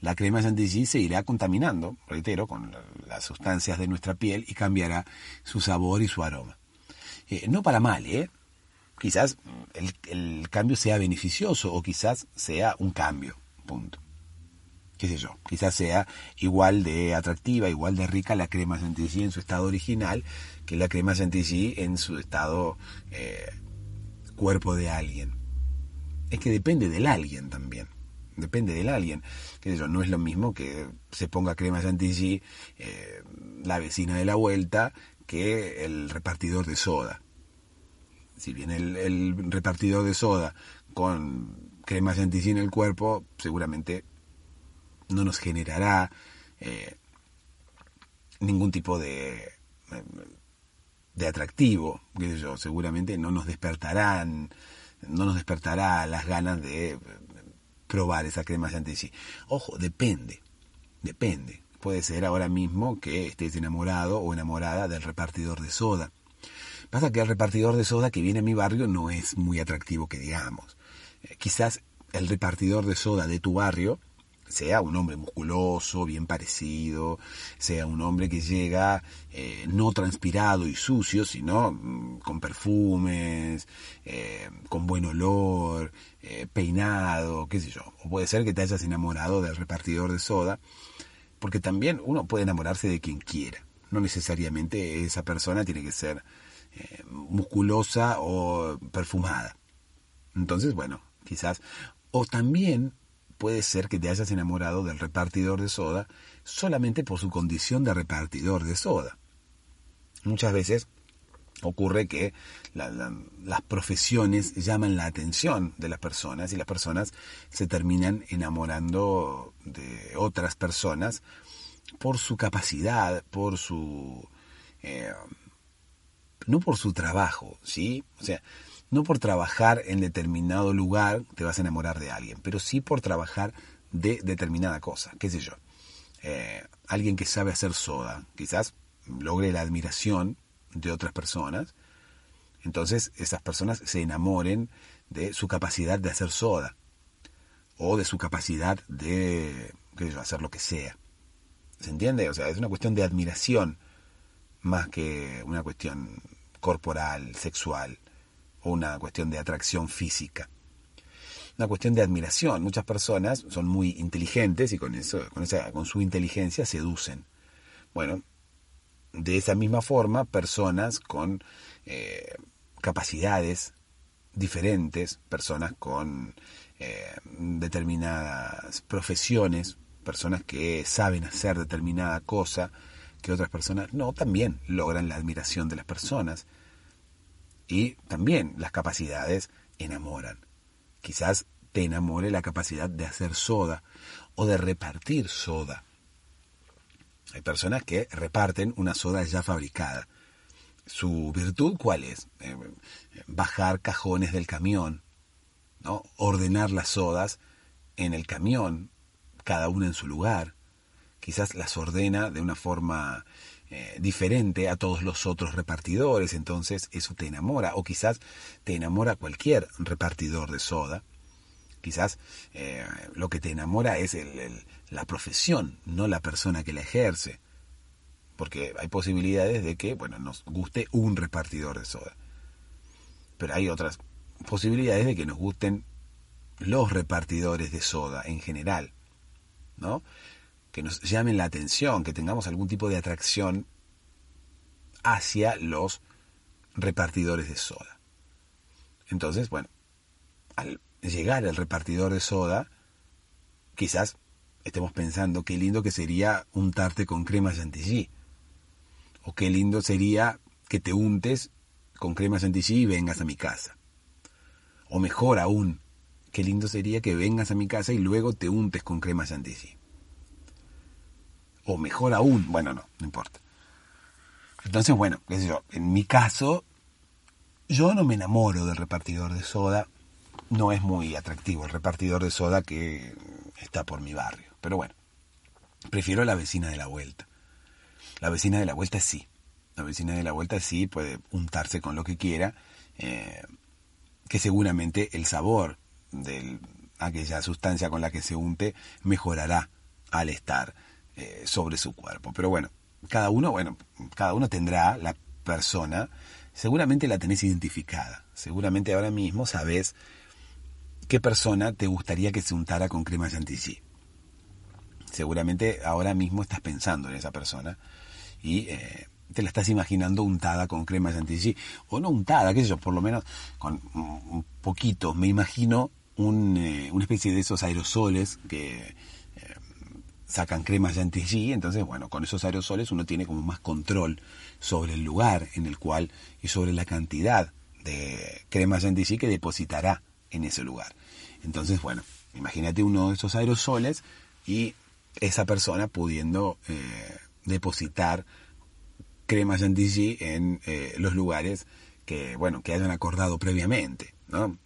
la crema chantilly se irá contaminando, reitero, con las sustancias de nuestra piel y cambiará su sabor y su aroma. Eh, no para mal, ¿eh? Quizás el, el, cambio sea beneficioso o quizás sea un cambio, punto. Qué sé yo, quizás sea igual de atractiva, igual de rica la crema chantilly en su estado original que la crema chantilly en su estado eh, cuerpo de alguien. Es que depende del alguien también depende del alguien. Que yo, no es lo mismo que se ponga crema chantilly eh, la vecina de la vuelta que el repartidor de soda. Si viene el, repartidor de soda con crema chantilly en el cuerpo, seguramente no nos generará eh, ningún tipo de, de atractivo, que yo, seguramente no nos despertarán, no nos despertará las ganas de probar esa crema chantilly. Ojo, depende, depende. Puede ser ahora mismo que estés enamorado o enamorada del repartidor de soda. Pasa que el repartidor de soda que viene a mi barrio no es muy atractivo que digamos. Eh, quizás el repartidor de soda de tu barrio sea un hombre musculoso, bien parecido, sea un hombre que llega eh, no transpirado y sucio, sino mm, con perfumes, eh, con buen olor, eh, peinado, qué sé yo. O puede ser que te hayas enamorado del repartidor de soda, porque también uno puede enamorarse de quien quiera. No necesariamente esa persona tiene que ser musculosa o perfumada. Entonces, bueno, quizás. O también puede ser que te hayas enamorado del repartidor de soda solamente por su condición de repartidor de soda. Muchas veces ocurre que las profesiones llaman la atención de las personas y las personas se terminan enamorando de otras personas por su capacidad, por su... Eh, no por su trabajo, ¿sí? O sea, no por trabajar en determinado lugar te vas a enamorar de alguien, pero sí por trabajar de determinada cosa, qué sé yo. Eh, alguien que sabe hacer soda, quizás logre la admiración de otras personas, entonces esas personas se enamoren de su capacidad de hacer soda o de su capacidad de hacer lo que sea. ¿Se entiende? O sea, es una cuestión de admiración más que una cuestión corporal, sexual o una cuestión de atracción física. Una cuestión de admiración. Muchas personas son muy inteligentes y con, eso, con, esa, con su inteligencia seducen. Bueno, de esa misma forma, personas con eh, capacidades diferentes, personas con eh, determinadas profesiones, personas que saben hacer determinada cosa que otras personas no, también logran la admiración de las personas. Y también las capacidades enamoran. Quizás te enamore la capacidad de hacer soda o de repartir soda. Hay personas que reparten una soda ya fabricada. ¿Su virtud cuál es? Eh, bajar cajones del camión, ¿no? ordenar las sodas en el camión, cada una en su lugar. Quizás las ordena de una forma eh, diferente a todos los otros repartidores, entonces eso te enamora, o quizás te enamora cualquier repartidor de soda, quizás eh, lo que te enamora es la profesión, no la persona que la ejerce, porque hay posibilidades de que, bueno, nos guste un repartidor de soda, pero hay otras posibilidades de que nos gusten los repartidores de soda en general, ¿no? Que nos llamen la atención, que tengamos algún tipo de atracción hacia los repartidores de soda. Entonces, bueno, al llegar el repartidor de soda, quizás estemos pensando qué lindo que sería untarte con crema chantilly. O qué lindo sería que te untes con crema chantilly y vengas a mi casa. O mejor aún, qué lindo sería que vengas a mi casa y luego te untes con crema chantilly o mejor aún, bueno, no, no importa. Entonces, bueno, qué sé yo, en mi caso, Yo no me enamoro del repartidor de soda, no es muy atractivo el repartidor de soda que está por mi barrio, pero bueno, prefiero la vecina de la vuelta. La vecina de la vuelta sí, la vecina de la vuelta sí puede untarse con lo que quiera, eh, que seguramente el sabor de aquella sustancia con la que se unte mejorará al estar eh, sobre su cuerpo. Pero bueno, cada uno, bueno, cada uno tendrá la persona, seguramente la tenés identificada, seguramente ahora mismo sabes qué persona te gustaría que se untara con crema chantilly. Seguramente ahora mismo estás pensando en esa persona y eh, te la estás imaginando untada con crema chantilly. O no untada, qué sé yo, por lo menos con un poquito. Me imagino eh, una especie de esos aerosoles que sacan crema chantilly. Entonces, bueno, con esos aerosoles uno tiene como más control sobre el lugar en el cual y sobre la cantidad de crema chantilly que depositará en ese lugar. Entonces, bueno, imagínate uno de esos aerosoles y esa persona pudiendo eh, depositar crema chantilly en eh, los lugares que, bueno, que hayan acordado previamente, ¿no?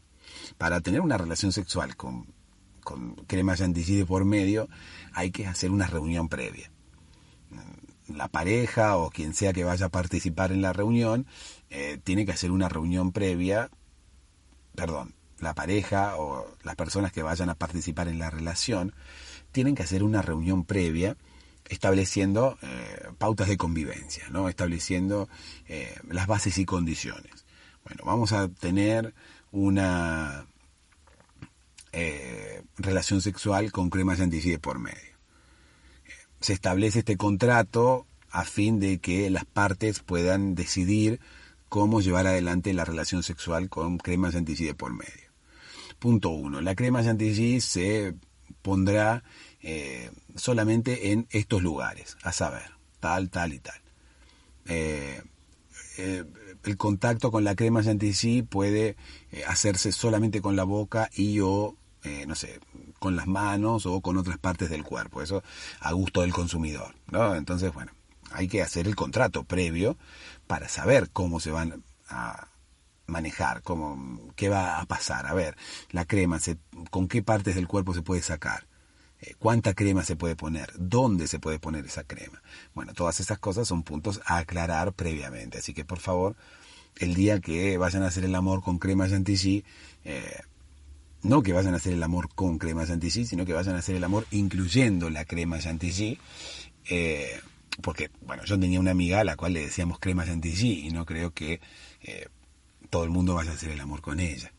Para tener una relación sexual con, con crema chantilly de por medio, hay que hacer una reunión previa. La pareja o quien sea que vaya a participar en la reunión, eh, tiene que hacer una reunión previa, perdón, la pareja o las personas que vayan a participar en la relación tienen que hacer una reunión previa estableciendo eh, pautas de convivencia, ¿no? estableciendo eh, las bases y condiciones. Bueno, vamos a tener una eh, relación sexual con crema chantilly por medio. Se establece este contrato a fin de que las partes puedan decidir cómo llevar adelante la relación sexual con crema chantilly por medio. Punto uno. La crema chantilly se pondrá eh, solamente en estos lugares, a saber, tal, tal y tal. Eh, el contacto con la crema chantilly puede hacerse solamente con la boca y o, no sé, con las manos o con otras partes del cuerpo. Eso a gusto del consumidor. ¿no? Entonces, bueno, hay que hacer el contrato previo para saber cómo se van a manejar, cómo, qué va a pasar. A ver, la crema, se, con qué partes del cuerpo se puede sacar, eh, cuánta crema se puede poner, dónde se puede poner esa crema. Bueno, todas esas cosas son puntos a aclarar previamente. Así que por favor, el día que vayan a hacer el amor con crema chantilly, eh, no que vayan a hacer el amor con crema chantilly, sino que vayan a hacer el amor incluyendo la crema chantilly. Eh, porque, bueno, yo tenía una amiga a la cual le decíamos crema chantilly y no creo que todo el mundo vaya a hacer el amor con ella.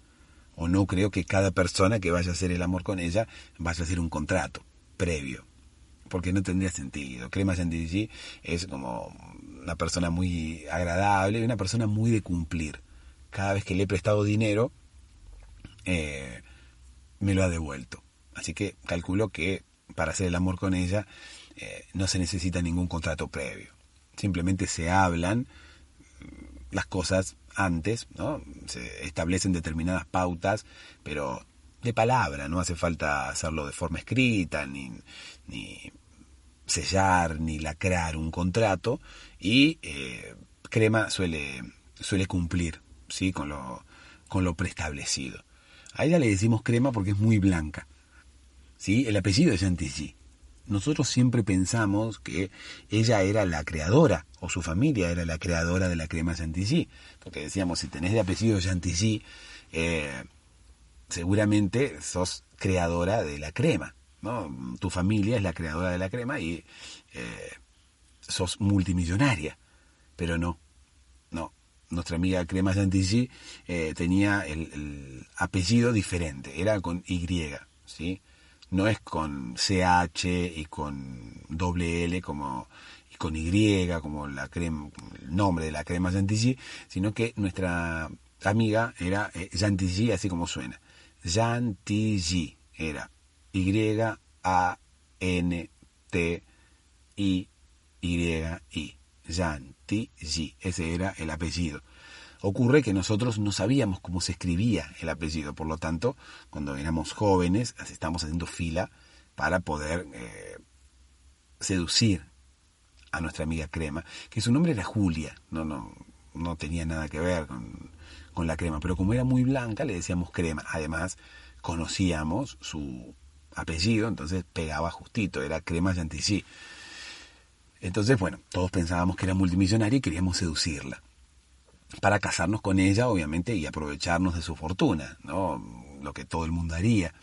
O no creo que cada persona que vaya a hacer el amor con ella vaya a hacer un contrato previo. Porque no tendría sentido. Crema Chantilly es como una persona muy agradable y una persona muy de cumplir. Cada vez que le he prestado dinero, eh, me lo ha devuelto. Así que calculo que para hacer el amor con ella eh, no se necesita ningún contrato previo. Simplemente se hablan mm, las cosas antes, ¿no? Se establecen determinadas pautas, pero de palabra, no hace falta hacerlo de forma escrita, ni, ni sellar, ni lacrar un contrato, y eh, Crema suele, suele cumplir, ¿sí? Con lo, con lo preestablecido. A ella le decimos Crema porque es muy blanca, ¿sí? El apellido es Chantilly nosotros siempre pensamos que ella era la creadora, o su familia era la creadora de la crema Chantilly. Porque decíamos, si tenés de apellido Chantilly, eh, seguramente sos creadora de la crema. ¿no? Tu familia es la creadora de la crema y eh, sos multimillonaria. Pero no, no. Nuestra amiga Crema Chantilly eh, tenía el, el, apellido diferente, era con Y, ¿sí? no es con CH y con doble L como y con Y como la crema, el nombre de la crema Chantilly, sino que nuestra amiga era eh, así como suena. Chantilly era Y A N T I Y I. Chantilly, ese era el apellido. Ocurre que nosotros no sabíamos cómo se escribía el apellido, por lo tanto, cuando éramos jóvenes, estamos haciendo fila para poder eh, seducir a nuestra amiga Crema, que su nombre era Julia, no, no, no tenía nada que ver con, con la crema, pero como era muy blanca le decíamos crema. Además, conocíamos su apellido, entonces pegaba justito, era crema Chantilly. Entonces, bueno, todos pensábamos que era multimillonaria y queríamos seducirla. Para casarnos con ella, obviamente, y aprovecharnos de su fortuna, ¿no? Lo que todo el mundo haría.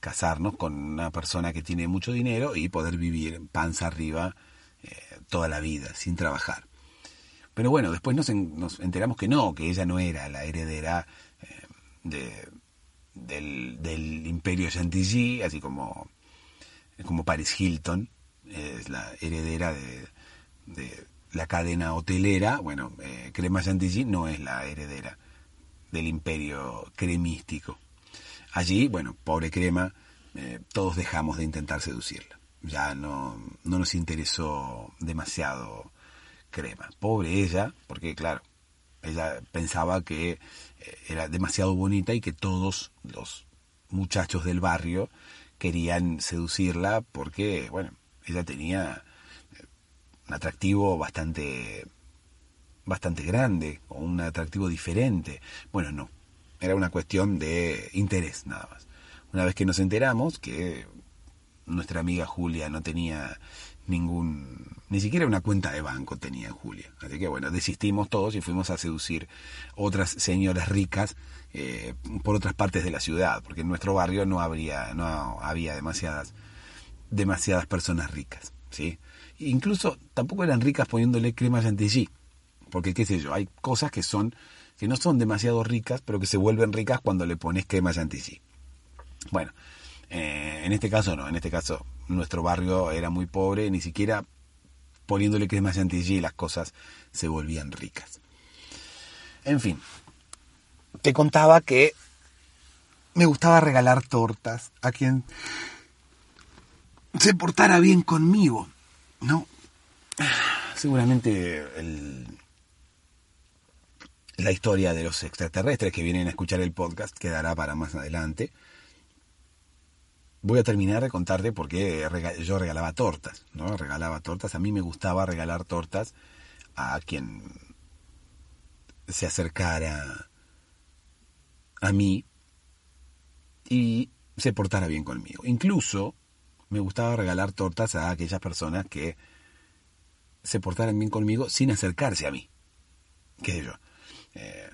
Casarnos con una persona que tiene mucho dinero y poder vivir panza arriba eh, toda la vida, sin trabajar. Pero bueno, después nos, enteramos que no, que ella no era la heredera eh, de, del, imperio Chantilly, así como, como Paris Hilton, es la heredera de, la cadena hotelera. Bueno, eh, Crema Chantilly no es la heredera del imperio cremístico. Allí, bueno, pobre Crema, eh, todos dejamos de intentar seducirla. Ya no, no nos interesó demasiado crema. Pobre ella, porque claro, ella pensaba que eh, era demasiado bonita y que todos los muchachos del barrio querían seducirla porque, bueno, ella tenía un atractivo bastante bastante grande o un atractivo diferente. Bueno, no, era una cuestión de interés nada más. Una vez que nos enteramos que nuestra amiga Julia no tenía ningún, ni siquiera una cuenta de banco tenía en Julia. Así que bueno, desistimos todos y fuimos a seducir otras señoras ricas eh, por otras partes de la ciudad, porque en nuestro barrio no habría, no había demasiadas, demasiadas personas ricas, ¿sí? Incluso tampoco eran ricas poniéndole crema chantilly, porque qué sé yo, hay cosas que son, que no son demasiado ricas, pero que se vuelven ricas cuando le pones crema chantilly. Bueno, eh, en este caso no, en este caso nuestro barrio era muy pobre, ni siquiera poniéndole crema chantilly las cosas se volvían ricas. En fin, te contaba que me gustaba regalar tortas a quien se portara bien conmigo, ¿no? Seguramente la historia de los extraterrestres que vienen a escuchar el podcast quedará para más adelante voy a terminar de contarte por qué yo regalaba tortas, ¿no? Regalaba tortas, a mí me gustaba regalar tortas a quien se acercara a mí y se portara bien conmigo. Incluso me gustaba regalar tortas a aquellas personas que se portaran bien conmigo sin acercarse a mí. ¿Qué sé yo? Eh,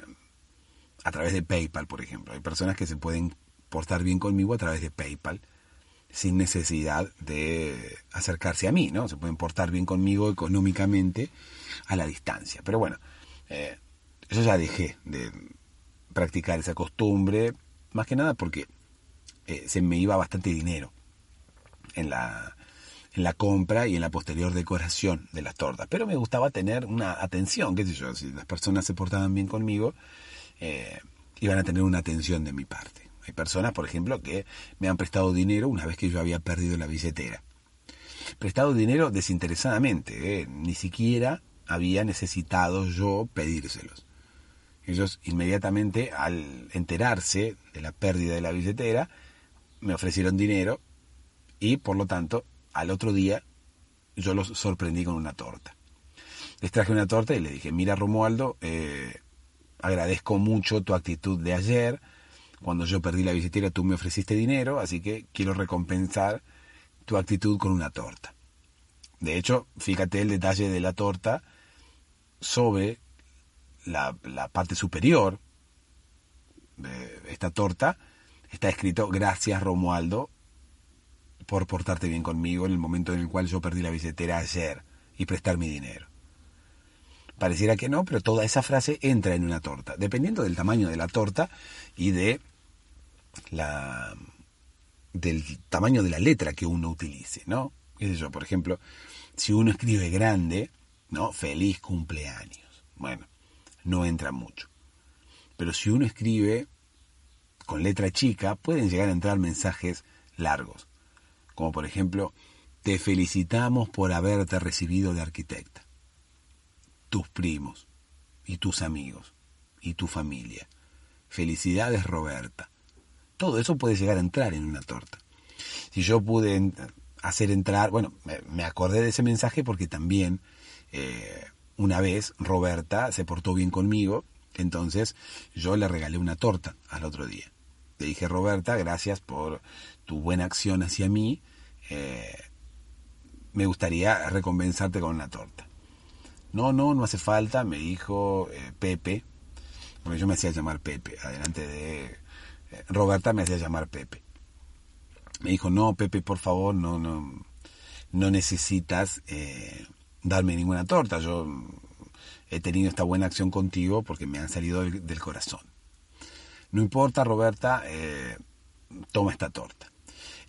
a través de PayPal, por ejemplo. Hay personas que se pueden portar bien conmigo a través de PayPal sin necesidad de acercarse a mí, ¿no? Se pueden portar bien conmigo económicamente a la distancia. Pero bueno, eh, yo ya dejé de practicar esa costumbre, más que nada porque eh, se me iba bastante dinero en la, en la compra y en la posterior decoración de las tortas. Pero me gustaba tener una atención, qué sé yo, si las personas se portaban bien conmigo, eh, iban a tener una atención de mi parte. Hay personas, por ejemplo, que me han prestado dinero una vez que yo había perdido la billetera. Prestado dinero desinteresadamente, ¿eh? ni siquiera había necesitado yo pedírselos. Ellos inmediatamente, al enterarse de la pérdida de la billetera, me ofrecieron dinero y, por lo tanto, al otro día yo los sorprendí con una torta. Les traje una torta y le dije, mira Romualdo, eh, agradezco mucho tu actitud de ayer, cuando yo perdí la billetera tú me ofreciste dinero, así que quiero recompensar tu actitud con una torta. De hecho, fíjate el detalle de la torta sobre la, parte superior de esta torta. Está escrito, gracias Romualdo por portarte bien conmigo en el momento en el cual yo perdí la billetera ayer y prestar mi dinero. Pareciera que no, pero toda esa frase entra en una torta, dependiendo del tamaño de la torta y de la, del tamaño de la letra que uno utilice, ¿no? ¿Qué yo? Por ejemplo, si uno escribe grande, ¿no? Feliz cumpleaños. Bueno, no entra mucho. Pero si uno escribe con letra chica, pueden llegar a entrar mensajes largos. Como por ejemplo, te felicitamos por haberte recibido de arquitecta. Tus primos y tus amigos y tu familia. Felicidades Roberta. Todo eso puede llegar a entrar en una torta. Si yo pude hacer entrar, bueno, me, acordé de ese mensaje porque también eh, una vez Roberta se portó bien conmigo Entonces yo le regalé una torta al otro día. Le dije, Roberta, gracias por tu buena acción hacia mí. Eh, me gustaría recompensarte con una torta. No, no, no hace falta, me dijo eh, Pepe, porque yo me hacía llamar Pepe, adelante de eh, Roberta me hacía llamar Pepe. Me dijo, no, Pepe, por favor, no, no, no necesitas darme ninguna torta. Yo he tenido esta buena acción contigo porque me han salido del, corazón. No importa, Roberta, toma esta torta.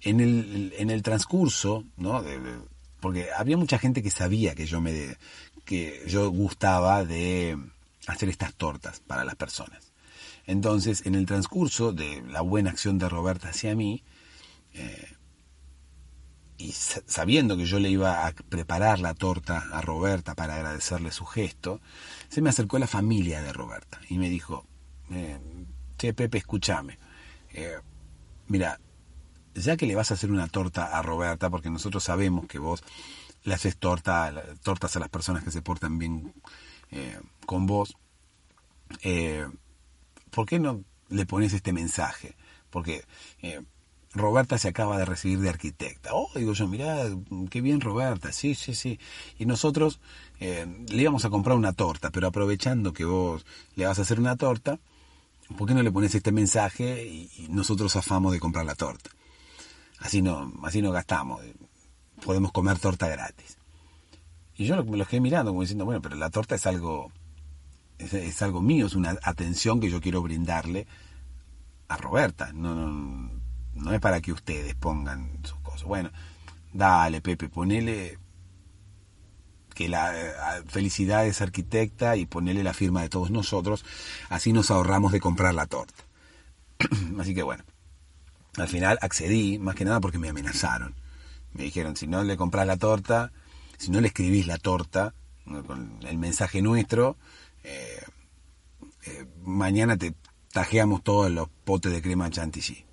En el, en el transcurso, ¿no? porque había mucha gente que sabía que yo me que yo gustaba de hacer estas tortas para las personas. Entonces, en el transcurso de la buena acción de Roberta hacia mí, eh, y sabiendo que yo le iba a preparar la torta a Roberta para agradecerle su gesto, se me acercó la familia de Roberta y me dijo, eh, che Pepe, escúchame, eh, mira, ya que le vas a hacer una torta a Roberta, porque nosotros sabemos que vos le haces torta, tortas a las personas que se portan bien eh, con vos, eh, ¿por qué no le pones este mensaje? Porque eh, Roberta se acaba de recibir de arquitecta. Oh, digo yo, mirá, qué bien Roberta, sí, sí, sí. Y nosotros le íbamos a comprar una torta, pero aprovechando que vos le vas a hacer una torta, ¿por qué no le pones este mensaje y, y nosotros afamos de comprar la torta? Así no, así no gastamos, podemos comer torta gratis. Y yo me lo quedé mirando como diciendo, bueno, pero la torta es algo, es, algo mío, es una atención que yo quiero brindarle a Roberta. No, no, no es para que ustedes pongan sus cosas. Bueno, dale, Pepe, ponele que la felicidad es arquitecta y ponele la firma de todos nosotros, así nos ahorramos de comprar la torta. así que bueno, al final accedí, más que nada porque me amenazaron. Me dijeron, si no le compras la torta, si no le escribís la torta, con el mensaje nuestro, eh, eh, mañana te tajeamos todos los potes de crema chantilly.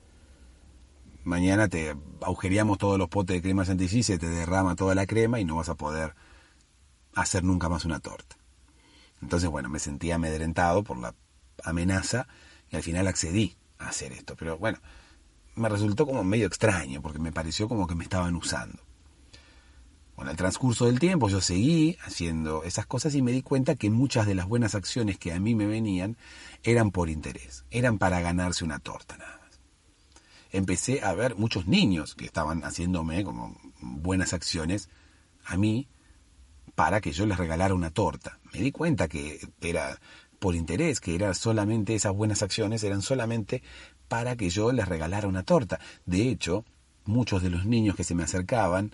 Mañana te agujereamos todos los potes de crema chantilly, se te derrama toda la crema y no vas a poder hacer nunca más una torta. Entonces, bueno, me sentí amedrentado por la amenaza y al final accedí a hacer esto. Pero bueno, me resultó como medio extraño, porque me pareció como que me estaban usando. Con el transcurso del tiempo yo seguí haciendo esas cosas y me di cuenta que muchas de las buenas acciones que a mí me venían eran por interés, eran para ganarse una torta nada más. Empecé a ver muchos niños que estaban haciéndome como buenas acciones a mí para que yo les regalara una torta. Me di cuenta que era por interés, que era solamente esas buenas acciones, eran solamente para que yo les regalara una torta. De hecho, muchos de los niños que se me acercaban,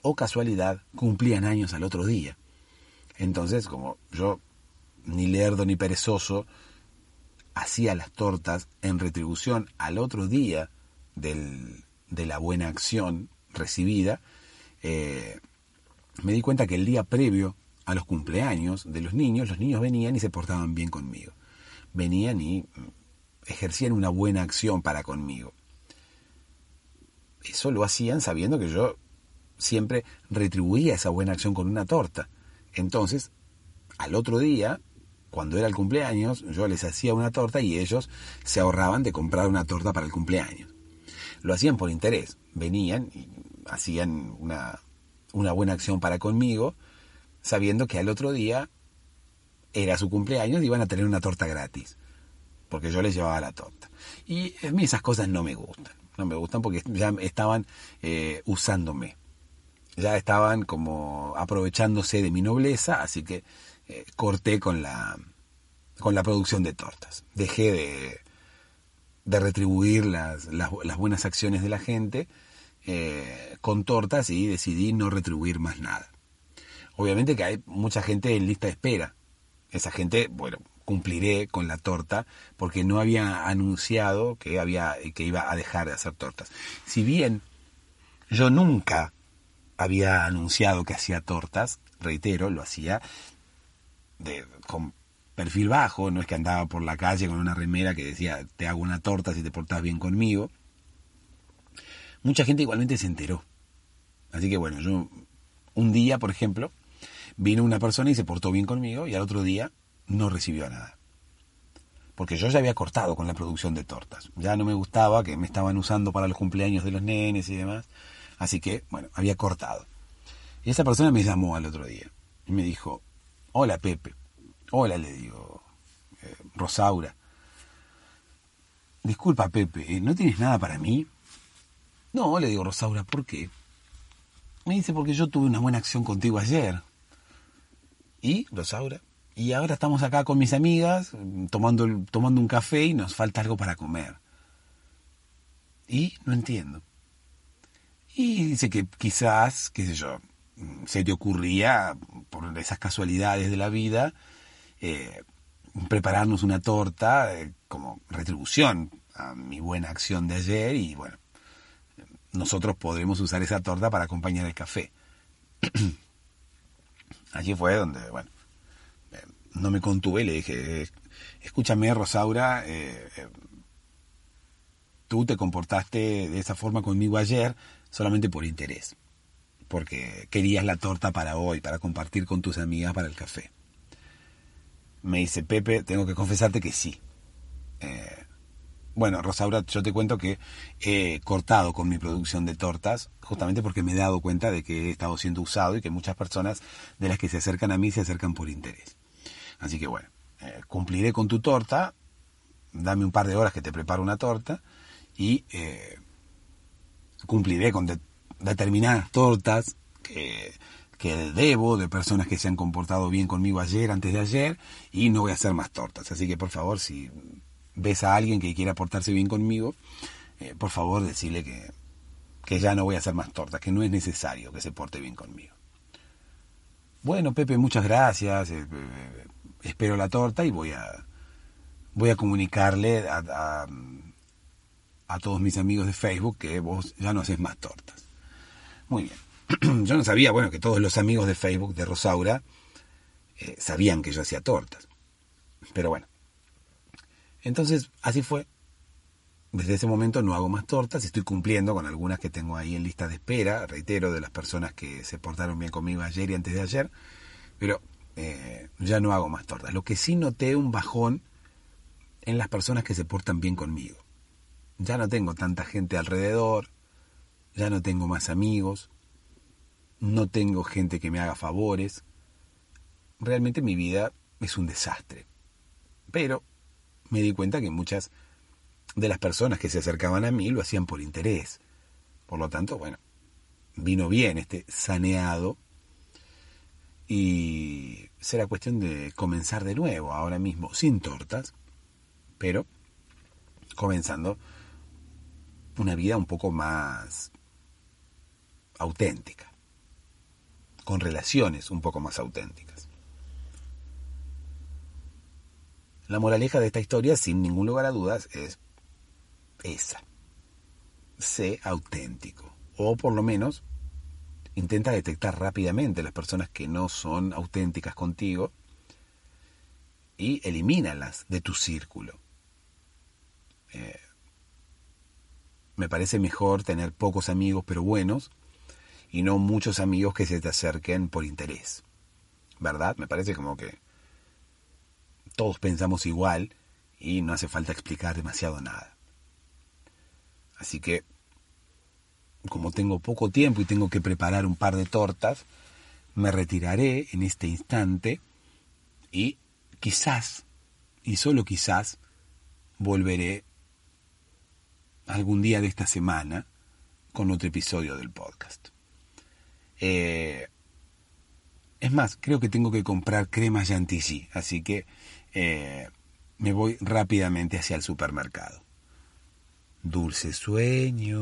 o casualidad, cumplían años al otro día. Entonces, como yo, ni lerdo ni perezoso, hacía las tortas en retribución al otro día de la buena acción recibida, eh, me di cuenta que el día previo a los cumpleaños de los niños, los niños venían y se portaban bien conmigo. Venían y ejercían una buena acción para conmigo. Eso lo hacían sabiendo que yo siempre retribuía esa buena acción con una torta. Entonces, al otro día, cuando era el cumpleaños, yo les hacía una torta y ellos se ahorraban de comprar una torta para el cumpleaños. Lo hacían por interés. Venían y hacían una, una buena acción para conmigo, sabiendo que al otro día era su cumpleaños y iban a tener una torta gratis porque yo les llevaba la torta. Y a mí esas cosas no me gustan, no me gustan porque ya estaban eh, usándome, ya estaban como aprovechándose de mi nobleza, así que eh, corté con la, con la producción de tortas. Dejé de, de retribuir las, las, buenas acciones de la gente eh, con tortas y decidí no retribuir más nada. Obviamente que hay mucha gente en lista de espera. Esa gente, bueno, cumpliré con la torta porque no había anunciado que había que iba a dejar de hacer tortas. Si bien yo nunca había anunciado que hacía tortas, reitero, lo hacía de, con perfil bajo, no es que andaba por la calle con una remera que decía te hago una torta si te portas bien conmigo. Mucha gente igualmente se enteró. Así que bueno, yo un día, por ejemplo, vino una persona y se portó bien conmigo y al otro día no recibió nada. porque yo ya había cortado con la producción de tortas. Ya no me gustaba que me estaban usando para los cumpleaños de los nenes y demás. Así que, bueno, había cortado. Y esa persona me llamó al otro día y me dijo, hola Pepe. Hola, le digo, eh, Rosaura. Disculpa Pepe, ¿no tienes nada para mí? No, le digo, Rosaura, ¿por qué? Me dice, porque yo tuve una buena acción contigo ayer. ¿Y, Rosaura? Y ahora estamos acá con mis amigas, tomando, tomando un café y nos falta algo para comer. Y no entiendo. Y dice que quizás, qué sé yo, se te ocurría, por esas casualidades de la vida, eh, prepararnos una torta eh, como retribución a mi buena acción de ayer y bueno, nosotros podremos usar esa torta para acompañar el café. Allí fue donde, bueno, no me contuve le dije, escúchame Rosaura, eh, eh, tú te comportaste de esa forma conmigo ayer solamente por interés, porque querías la torta para hoy, para compartir con tus amigas para el café. Me dice, Pepe, tengo que confesarte que sí. Eh, bueno, Rosaura, yo te cuento que he cortado con mi producción de tortas, justamente porque me he dado cuenta de que he estado siendo usado y que muchas personas de las que se acercan a mí se acercan por interés. Así que bueno, eh, cumpliré con tu torta, dame un par de horas que te preparo una torta y eh, cumpliré con determinadas tortas que, que debo de personas que se han comportado bien conmigo ayer, antes de ayer, y no voy a hacer más tortas. Así que por favor, si ves a alguien que quiera portarse bien conmigo, eh, por favor decirle que, que ya no voy a hacer más tortas, que no es necesario que se porte bien conmigo. Bueno, Pepe, muchas gracias espero la torta y voy a, voy a comunicarle a, todos mis amigos de Facebook que vos ya no haces más tortas. Muy bien. Yo no sabía, bueno, que todos los amigos de Facebook de Rosaura eh, sabían que yo hacía tortas. Pero bueno. Entonces, así fue. Desde ese momento no hago más tortas, estoy cumpliendo con algunas que tengo ahí en lista de espera, reitero, de las personas que se portaron bien conmigo ayer y antes de ayer, pero eh, ya no hago más tortas. Lo que sí noté un bajón en las personas que se portan bien conmigo. Ya no tengo tanta gente alrededor, ya no tengo más amigos, no tengo gente que me haga favores. Realmente mi vida es un desastre. Pero me di cuenta que muchas de las personas que se acercaban a mí lo hacían por interés. Por lo tanto, bueno, vino bien este saneado y será cuestión de comenzar de nuevo, ahora mismo, sin tortas, pero comenzando una vida un poco más auténtica, con relaciones un poco más auténticas. La moraleja de esta historia, sin ningún lugar a dudas, es esa. Sé auténtico, o por lo menos intenta detectar rápidamente las personas que no son auténticas contigo y elimínalas de tu círculo. Eh, me parece mejor tener pocos amigos pero buenos y no muchos amigos que se te acerquen por interés. ¿Verdad? Me parece como que todos pensamos igual y no hace falta explicar demasiado nada. Así que como tengo poco tiempo y tengo que preparar un par de tortas, me retiraré en este instante y quizás, y solo quizás, volveré algún día de esta semana con otro episodio del podcast. Eh, es más, creo que tengo que comprar crema Chantilly, así que eh, me voy rápidamente hacia el supermercado. Dulces sueños.